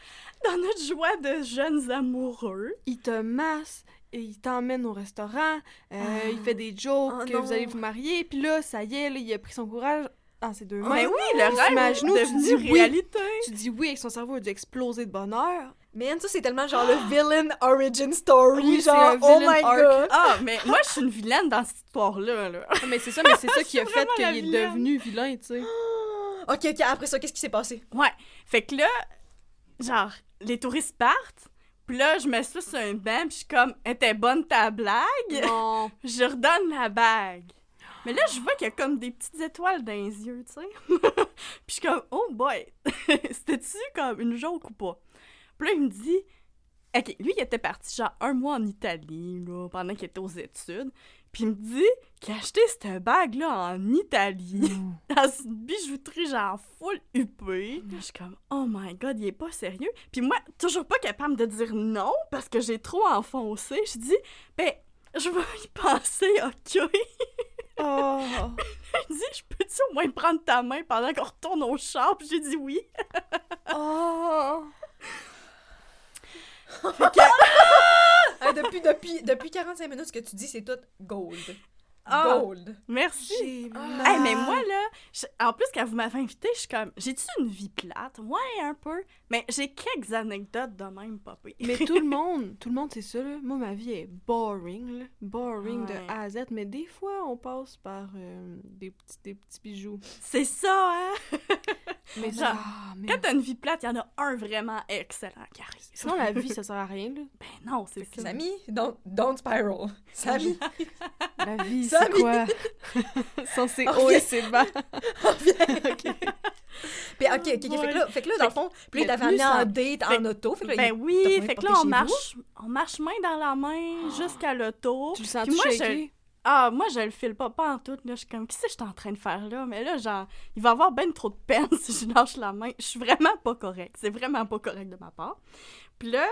Dans notre joie de jeunes amoureux. Il te masse, et il t'emmène au restaurant, euh, il fait des jokes Oh que vous allez vous marier, puis là, ça y est, là, il a pris son courage dans ses deux mains. Mais oui, le rêve est devenu oui? réalité. Tu dis oui avec son cerveau a dû exploser de bonheur. Man, ça, c'est tellement genre le villain origin story. Oui, genre, oh my arc. god. Ah, mais moi, je suis une vilaine dans cette histoire-là, là. Ah, mais c'est ça, mais c'est ça qui a suis fait qu'il est devenu vilain, tu sais. Ok, ok, après ça, qu'est-ce qui s'est passé? Ouais. Fait que là, genre, les touristes partent. Puis là, je m'assois sur un banc, puis je suis comme, était bonne ta blague? Non. Je redonne la bague. Mais là, je vois qu'il y a comme des petites étoiles dans les yeux, tu sais. puis je suis comme, oh boy, c'était-tu comme une joke ou pas? Puis là, il me dit, ok, lui, il était parti genre un mois en Italie, là, pendant qu'il était aux études. Puis il me dit qu'il a acheté cette bague-là en Italie, dans une bijouterie genre full huppée. Je suis comme, oh my god, il est pas sérieux. Puis moi, toujours pas capable de dire non parce que j'ai trop enfoncé. Je dis, ben, je vais y penser, ok? Oh! Il dit Je peux-tu au moins prendre ta main pendant qu'on retourne au char? Puis j'ai dit oui. Oh! Ah, depuis, depuis, depuis 45 minutes, ce que tu dis, c'est tout gold. Ah. Gold. Merci. J'ai Ah. Hey, mais moi, là, je- en plus, quand vous m'avez invité, je suis comme, j'ai-tu une vie plate? Ouais, un peu. Mais j'ai quelques anecdotes de même, papé. Mais tout le monde, tout le monde, c'est ça, là. Moi, ma vie est boring, là. Boring Ouais. de A à Z. Mais des fois, on passe par euh, des, petits, des petits bijoux. C'est ça, hein? Mais Genre, ah, mais- Quand t'as une vie plate, il y en a un vraiment excellent qui arrive. Sinon, la vie, ça sert à rien, là. Ben non, c'est ça. Samy, don't, don't spiral. Samy, La vie, c'est quoi? Sans ses hauts et ses bas. reviens. Puis, ok, ok, ok, fait que là, fait que là, dans le fond, puis t'avais plus amené en date en auto. Fait que là, Ben il- oui, fait que là, on chez marche, on marche main dans la main jusqu'à l'auto. Tu le sens moi? Ah, moi, je le file pas, pas en tout. Là. Je suis comme, qu'est-ce que je suis en train de faire là? Mais là, genre, il va y avoir ben trop de peine si je lâche la main. Je suis vraiment pas correcte. C'est vraiment pas correct de ma part. Puis là,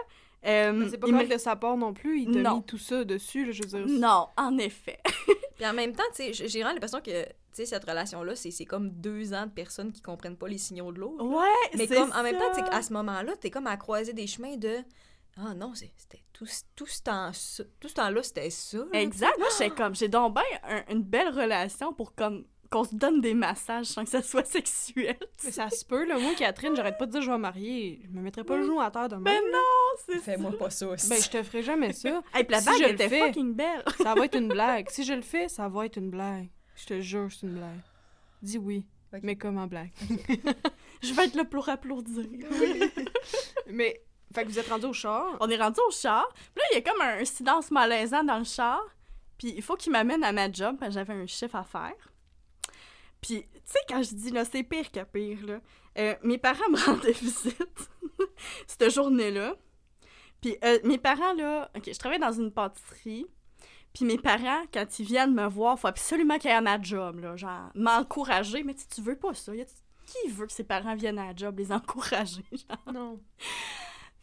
euh, C'est pas il de sa part non plus. Il t'a mis tout ça dessus, là, je veux dire. Non, en effet. Puis en même temps, tu sais, j'ai vraiment l'impression que, tu sais, cette relation-là, c'est c'est comme deux ans de personnes qui comprennent pas les signaux de l'autre. Ouais, Mais comme, en même temps, tu qu'à ce moment-là, t'es comme à croiser des chemins de... Ah non, c'était tout, ce- tout ce temps tout ce temps-là, c'était ça. là, Exact. Moi, j'étais comme, j'ai donc un- une belle relation pour comme qu'on se donne des massages sans que ça soit sexuel. Mais ça se peut, là. Moi, Catherine, j'arrête pas de dire je vais me marier. Je me mettrais pas le genou à terre de même. Ben non, c'est ça. Fais-moi pas ça aussi. Ben, je te ferai jamais ça. Hey, puis la si bague je le était fais- fucking belle. Ça va être une blague. Si je le fais, ça va être une blague. Je te jure, c'est une blague. Dis oui. Mais comment blague? Je vais être là pour applaudir. Mais, fait que vous êtes rendu au char? On est rendu au char. Puis là, il y a comme un silence malaisant dans le char. Puis il faut qu'il m'amène à ma job, parce que j'avais un chiffre à faire. Puis, tu sais, quand je dis, là, c'est pire que pire, là. euh, mes parents me rendaient visite cette journée-là. Puis euh, mes parents, là... OK, je travaille dans une pâtisserie. Puis mes parents, quand ils viennent me voir, faut absolument qu'ils aient à ma job, là. Genre, m'encourager. Mais tu veux pas ça. Y a- qui veut que ses parents viennent à la job les encourager? genre? Non.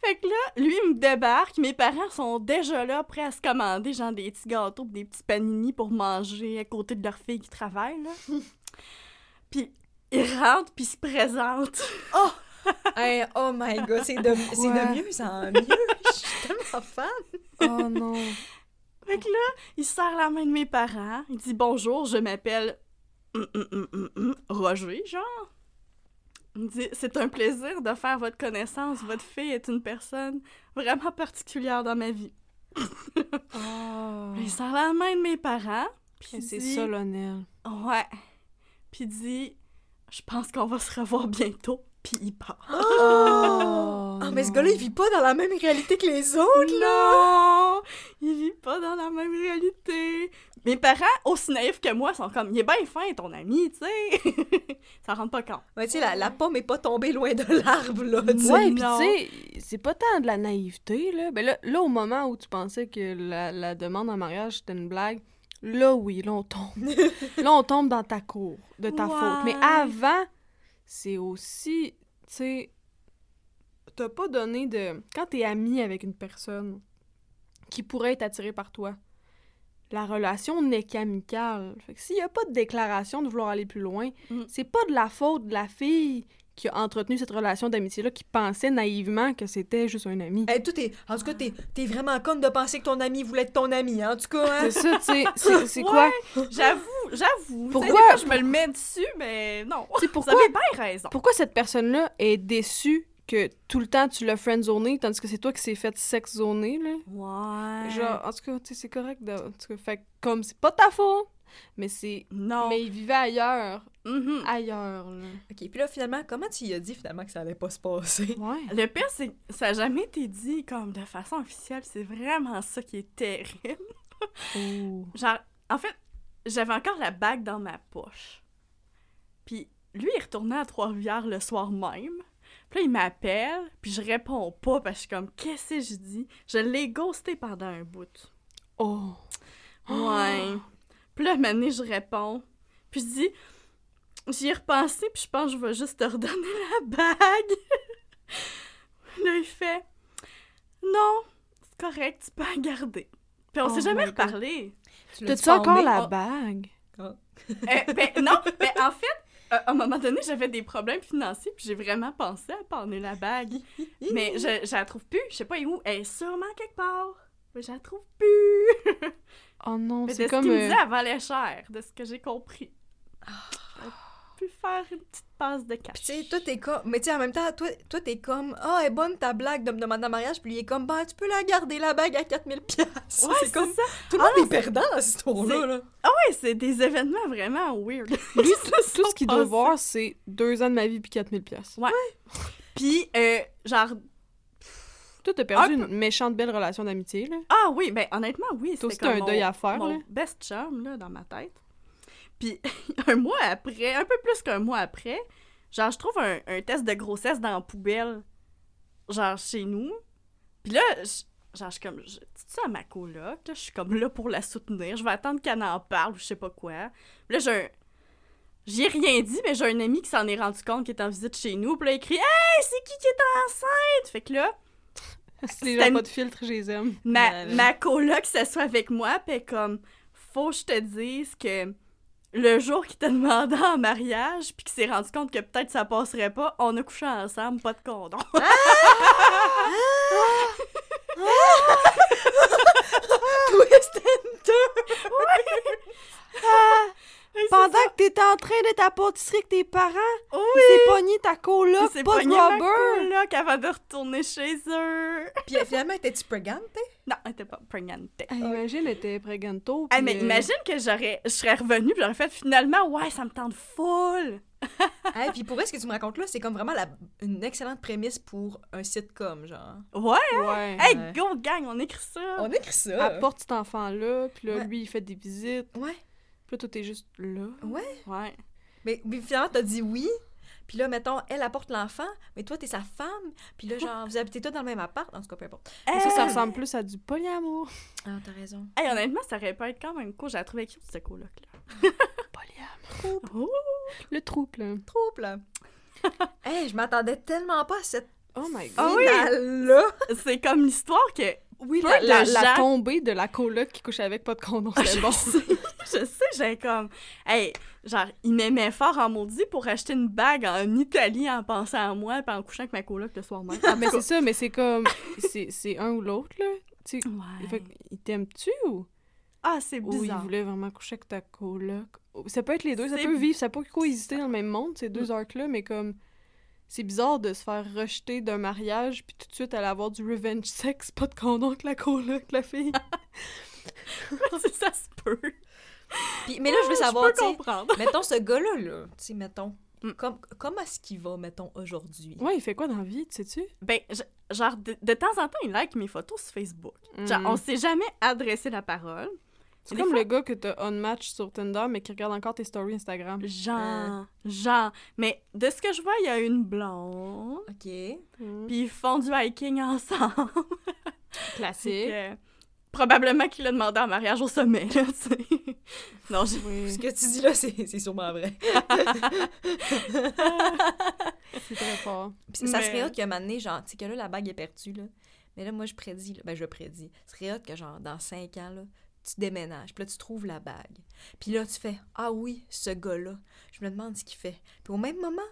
Fait que là, lui, il me débarque. Mes parents sont déjà là, prêts à se commander, genre des petits gâteaux des petits panini pour manger à côté de leur fille qui travaille, là. Puis il rentre, puis il se présente. Hey, oh my god, c'est de, c'est de mieux en mieux. Je suis tellement fan. Oh non. Fait que là, il serre la main de mes parents. Il dit bonjour, je m'appelle hum, hum, hum, Roger, genre. Il dit c'est un plaisir de faire votre connaissance. Votre fille est une personne vraiment particulière dans ma vie. Oh. Il serre la main de mes parents. Puis C'est solennel. Ouais. Puis il dit je pense qu'on va se revoir bientôt. Puis il part. Oh, Ah, mais ce gars-là, il vit pas dans la même réalité que les autres. non! Il vit pas dans la même réalité. Mes parents, aussi naïfs que moi, sont comme, il est bien fin, ton ami, tu sais. Ça rend pas compte. Ouais, tu sais, la, la pomme est pas tombée loin de l'arbre, là. tu sais. Ouais, tu sais, c'est pas tant de la naïveté, là. Ben là, là, au moment où tu pensais que la, la demande en mariage c'était une blague, là, oui, là, on tombe. là, on tombe dans ta cour, de ta faute. Mais avant, c'est aussi, tu sais, t'as pas donné de... Quand t'es ami avec une personne qui pourrait être attirée par toi, la relation n'est qu'amicale. Fait que s'il y a pas de déclaration de vouloir aller plus loin, Mm. c'est pas de la faute de la fille qui a entretenu cette relation d'amitié-là, qui pensait naïvement que c'était juste un ami. Hey, toi, t'es- en tout cas, t'es, t'es vraiment conne de penser que ton ami voulait être ton ami, hein, en tout cas. Hein? C'est ça, tu sais. C'est c'est quoi? J'avoue, j'avoue. Pourquoi? je me le mets dessus, mais non. Tu sais, Vous pourquoi, avez bien raison. pourquoi cette personne-là est déçue que tout le temps tu l'as friendzoné, tandis que c'est toi qui s'est fait sex-zoner, là? Ouais. Genre, en tout cas, c'est correct de... En tout cas, fait comme c'est pas ta faute, mais c'est... Non. Mais il vivait ailleurs. Mhm. Ailleurs, là. Ok, puis là, finalement, comment tu y as dit, finalement, que ça allait pas se passer? Ouais. Le pire, c'est que ça n'a jamais été dit comme de façon officielle. C'est vraiment ça qui est terrible. Oh. Genre, en fait, j'avais encore la bague dans ma poche. Puis lui, il retournait à Trois-Rivières le soir même. Puis là, il m'appelle, puis je réponds pas parce que je suis comme, qu'est-ce que je dis? Je l'ai ghosté pendant un bout. Oh. Ouais. Puis là, maintenant, je réponds. Puis je dis, j'y ai repensé, puis je pense que je vais juste te redonner la bague. là, il fait, non, c'est correct, tu peux la garder. Puis on Oh s'est jamais reparlé. T'as-tu encore la Oh. bague? Ah. Euh, ben, non, mais en fait, euh, à un moment donné, j'avais des problèmes financiers, puis j'ai vraiment pensé à pendre la bague. Mais je, je la trouve plus, je sais pas où? Elle est sûrement quelque part. Mais je la trouve plus. Oh non, Mais de c'est ce comme. qu'il me euh, disait, elle valait cher, de ce que j'ai compris. Pu faire une petite passe de cash. Puis tu sais, toi, t'es comme... Mais tu sais, en même temps, toi, toi t'es comme... Ah, elle est bonne ta blague de me demander en mariage. Puis lui, il est comme... Ben, tu peux la garder, la bague, à 4000 pièces. Ouais, c'est comme... ça. Tout le Ah, monde est perdant dans cette histoire-là, là. Ah ouais, c'est des événements vraiment weird. Lui, tout ce qu'il doit voir, c'est deux ans de ma vie puis 4000 pièces. Ouais. Puis, euh, genre... Toi, t'as perdu Ah, une méchante belle relation d'amitié, là. Ah oui, ben honnêtement, oui. Toi c'était aussi, t'as un mon- deuil à faire, mon là. best chum, là, dans ma tête. Puis, un mois après, un peu plus qu'un mois après, genre, je trouve un, un test de grossesse dans la poubelle, genre, chez nous. Puis là, je- genre, je suis comme, je dis ça à ma coloc, là, je suis comme là pour la soutenir, je vais attendre qu'elle en parle ou je sais pas quoi. Puis là, j'ai un... J'ai rien dit, mais j'ai un ami qui s'en est rendu compte qui est en visite chez nous. Puis là, il crie « Hey, c'est qui qui est enceinte? » Fait que là, Si les gens pas de filtre, je les aime. ma, Ouais, ouais. ma coloc s'assoit avec moi, pis comme, faut que je te dise que le jour qu'il t'a demandé en mariage, puis qu'il s'est rendu compte que peut-être ça passerait pas, on a couché ensemble, pas de condom. Twist and turn! Pendant que t'étais en train d'être à pâtisserie avec tes parents, Oui! c'est pogné ta coloc, C'est pas de pogné ma rubber! coloc avant de retourner chez eux. Puis euh, finalement, étais-tu pregnant, t'es? Non, elle était pas pregnante. Ah, imagine, elle était préganto. Ah, puis, mais euh, imagine que j'aurais, je serais revenue pis j'aurais fait finalement, ouais, ça me tente full. Hey, puis pour vrai, ce que tu me racontes là, c'est comme vraiment la... une excellente prémisse pour un sitcom, genre. Ouais, Ouais. hey, Ouais. go gang, on écrit ça. On écrit ça. Apporte cet enfant-là, puis là, Ouais. lui, il fait des visites. Ouais, Puis là, toi, t'es juste là. ouais. Ouais. Mais, mais finalement, t'as dit oui. Puis là, mettons, elle apporte l'enfant, mais toi, t'es sa femme. Puis là, genre, vous habitez tous dans le même appart. En tout cas, peu importe. Mais ça, ça ressemble plus à du polyamour. Ah, t'as raison. Hey, honnêtement, ça aurait pu être quand même cool. J'ai trouvé cute, cette coloc-là. Polyamour. Oh. Le trouble. là. Trouble. hey, je m'attendais tellement pas à cette Oh my god. Ah oui! finale-là. C'est comme l'histoire que... Oui, la, la, la tombée de la coloc qui couche avec pas de condom, c'est je bon. sais, je sais, j'ai comme... Hey, genre, il m'aimait fort en maudit pour acheter une bague en Italie en pensant à moi puis en couchant avec ma coloc le soir même. Ah, mais c'est ça, mais c'est comme. C'est c'est un ou l'autre, là. Tu sais, Ouais. fait il t'aime-tu ou? Ah, c'est Ou il bizarre. voulait vraiment coucher avec ta coloc? Ça peut être les deux, ça C'est- peut vivre, ça peut coexister dans le même monde, ces deux arcs-là, mais comme. C'est bizarre de se faire rejeter d'un mariage, puis tout de suite aller avoir du revenge sex, pas de condom avec la coloc, la fille. Ça se peut. Mais là, je veux Je savoir, peux comprendre. mettons ce gars-là, là, tu sais, mettons, Mm. comme, comment est-ce qu'il va, mettons, aujourd'hui? Ouais, il fait quoi dans la vie, tu sais-tu? Ben, je- genre, de, de temps en temps, il like mes photos sur Facebook. Genre, Mhm. on s'est jamais adressé la parole. C'est comme fois- le gars que t'as on match sur Tinder, mais qui regarde encore tes stories Instagram. Genre, genre. Mais de ce que je vois, il y a une blonde. OK. Mm. Puis ils font du hiking ensemble. Classique. Que, probablement qu'il a demandé en mariage au sommet, là, tu sais. Non, j'ai... Oui, Ce que tu dis là, c'est c'est sûrement vrai. c'est très fort. Puis ça Mais- serait hot qu'à un moment donné, genre, tu sais, que là, la bague est perdue, là. Mais là, moi, je prédis, là, ben, je prédis. Ce serait hot que, genre, dans cinq ans, là, tu déménages, puis là, tu trouves la bague. Puis là, tu fais Ah oui, ce gars-là. Je me demande ce qu'il fait. Puis au même moment,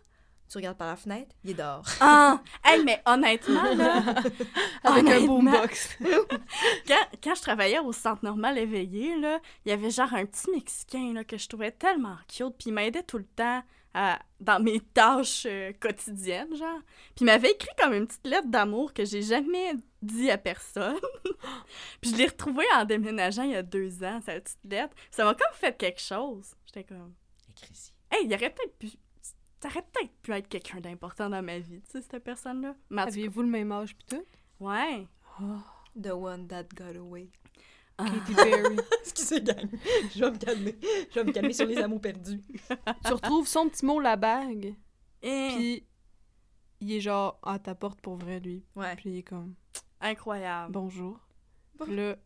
tu regardes par la fenêtre, il est dehors. Ah! Hey, mais honnêtement, là, Avec un Honnêtement. boombox. quand, quand je travaillais au centre normal éveillé, là, il y avait genre un petit Mexicain là, que je trouvais tellement cute, puis il m'aidait tout le temps à- dans mes tâches euh, quotidiennes, genre. Puis il m'avait écrit comme une petite lettre d'amour que j'ai jamais dit à personne. puis je l'ai retrouvée en déménageant il y a deux ans, cette petite lettre. Ça m'a comme fait quelque chose. J'étais comme, Écris-y. hey, il aurait peut-être pu... Ça aurait peut-être pu être quelqu'un d'important dans ma vie, tu sais, cette personne-là. Aviez-vous le même âge pis tout? ouais. The one that got away. Katy Perry. Excusez, gang. Je vais me calmer. Je vais me calmer sur les amours perdus. tu retrouves son petit mot, la bague, Et... puis il est genre à ta porte pour vrai, lui. Ouais. Puis il est comme Incroyable. bonjour. Bon. Puis là,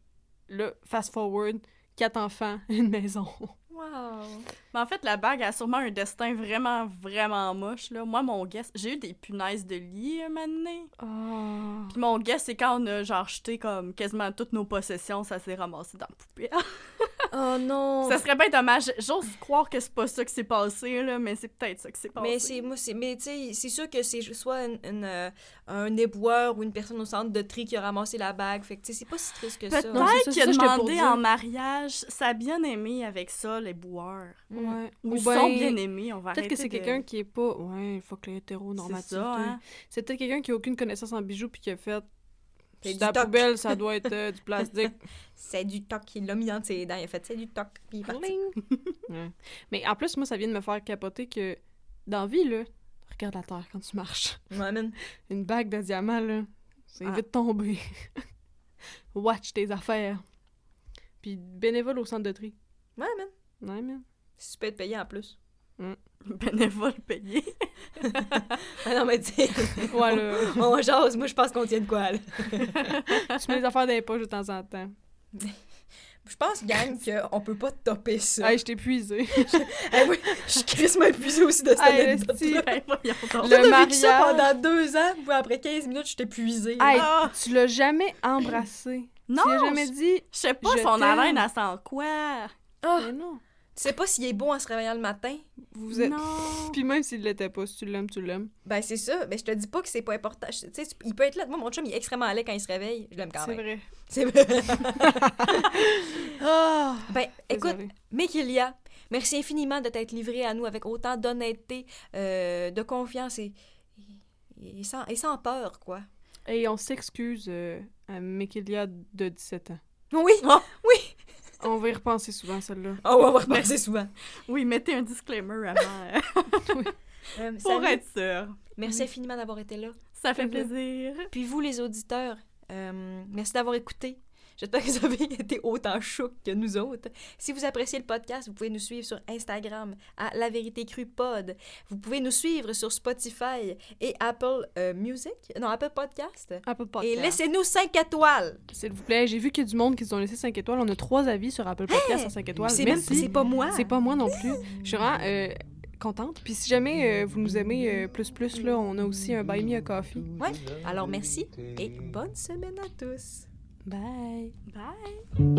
là, fast forward, quatre enfants, une maison. Wow. Mais en fait, la bague a sûrement un destin vraiment, vraiment moche. Là. Moi, mon guess, j'ai eu des punaises de lit un moment donné. Oh. Puis mon guess, c'est quand on a genre jeté comme quasiment toutes nos possessions, ça s'est ramassé dans la poubelle. Oh non! Ça serait bien dommage. J'ose croire que c'est pas ça qui s'est passé, là, mais c'est peut-être ça qui s'est passé. Mais c'est moi c'est mais tu sais c'est sûr que c'est soit une, une, euh, un éboueur ou une personne au centre de tri qui a ramassé la bague fait que tu sais c'est pas si triste que ça. Peut-être qu'il a demandé en mariage sa bien-aimée avec ça, les boueurs. Ouais. Ou, Ou son ben, bien-aimé, on va Peut-être que c'est de- quelqu'un qui est pas. Ouais, il faut que C'est l'hétéronormativité. ça, hein? C'est peut-être quelqu'un qui a aucune connaissance en bijoux puis qui a fait. C'est C'est la toc. poubelle, ça doit être euh, du plastique. C'est du toc il l'a mis entre ses dents il a fait c'est du toc puis il est parti. Ouais. Mais en plus, moi, ça vient de me faire capoter que dans la vie, là, regarde la terre quand tu marches. Ouais. Une bague de diamants, là, c'est Ah. vite tombé. Watch tes affaires. Puis bénévole au centre de tri. Ouais, man. Ouais, man. Si tu peux être payé en plus. Bénévole payé. Ah non mais tu sais Ouais, là. on jase moi je pense qu'on tient de quoi là. tu mets les affaires dans les poches de temps en temps. Je pense gang qu'on peut pas topper ça. Hey, je t'ai épuisé. Hey, moi, je suis crissement épuisée aussi de cette Hey, anecdote. Le vécu ça mariage. pendant deux ans, puis après 15 minutes, je t'ai épuisée. Hey, Ah! tu l'as jamais embrassé. Non, Tu lui as jamais je- dit. Je sais pas, Je son haleine, elle sent quoi? Ah, Mais non. Tu sais pas s'il est bon en se réveillant le matin? Vous êtes. Non. Puis même s'il l'était pas, si tu l'aimes, tu l'aimes. Ben, c'est ça. Ben, je te dis pas que c'est pas important. Tu sais, il peut être là. Moi, mon chum, il est extrêmement laid quand il se réveille. Je l'aime quand C'est même. vrai. C'est vrai. Ah! ben, écoute. Mikilia, merci infiniment de t'être livré à nous avec autant d'honnêteté, euh, de confiance et, et, et sans, et sans peur, quoi. Et on s'excuse euh, à Mikilia de 17 ans. Oui, oui. On va y repenser souvent, celle-là. Oh, on va repenser souvent. Oui, mettez un disclaimer avant, Euh, pour salut. être sûr. Merci infiniment d'avoir été là. Ça fait plaisir. plaisir. Puis vous, les auditeurs, euh, merci d'avoir écouté. J'espère que vous avez été autant chocs que nous autres. Si vous appréciez le podcast, vous pouvez nous suivre sur Instagram à La Vérité Crue Pod. Vous pouvez nous suivre sur Spotify et Apple euh, Music, non, Apple Podcast. Apple Et Podcast. laissez-nous 5 étoiles. S'il vous plaît, j'ai vu qu'il y a du monde qui nous ont laissé 5 étoiles. On a 3 avis sur Apple Podcast à 5 étoiles. C'est même Merci. c'est pas moi. C'est pas moi non plus. Je suis vraiment euh, contente. Puis si jamais euh, vous nous aimez euh, plus plus, là, on a aussi un Buy Me a Coffee. Ouais. Alors merci et bonne semaine à tous. Bye. Bye.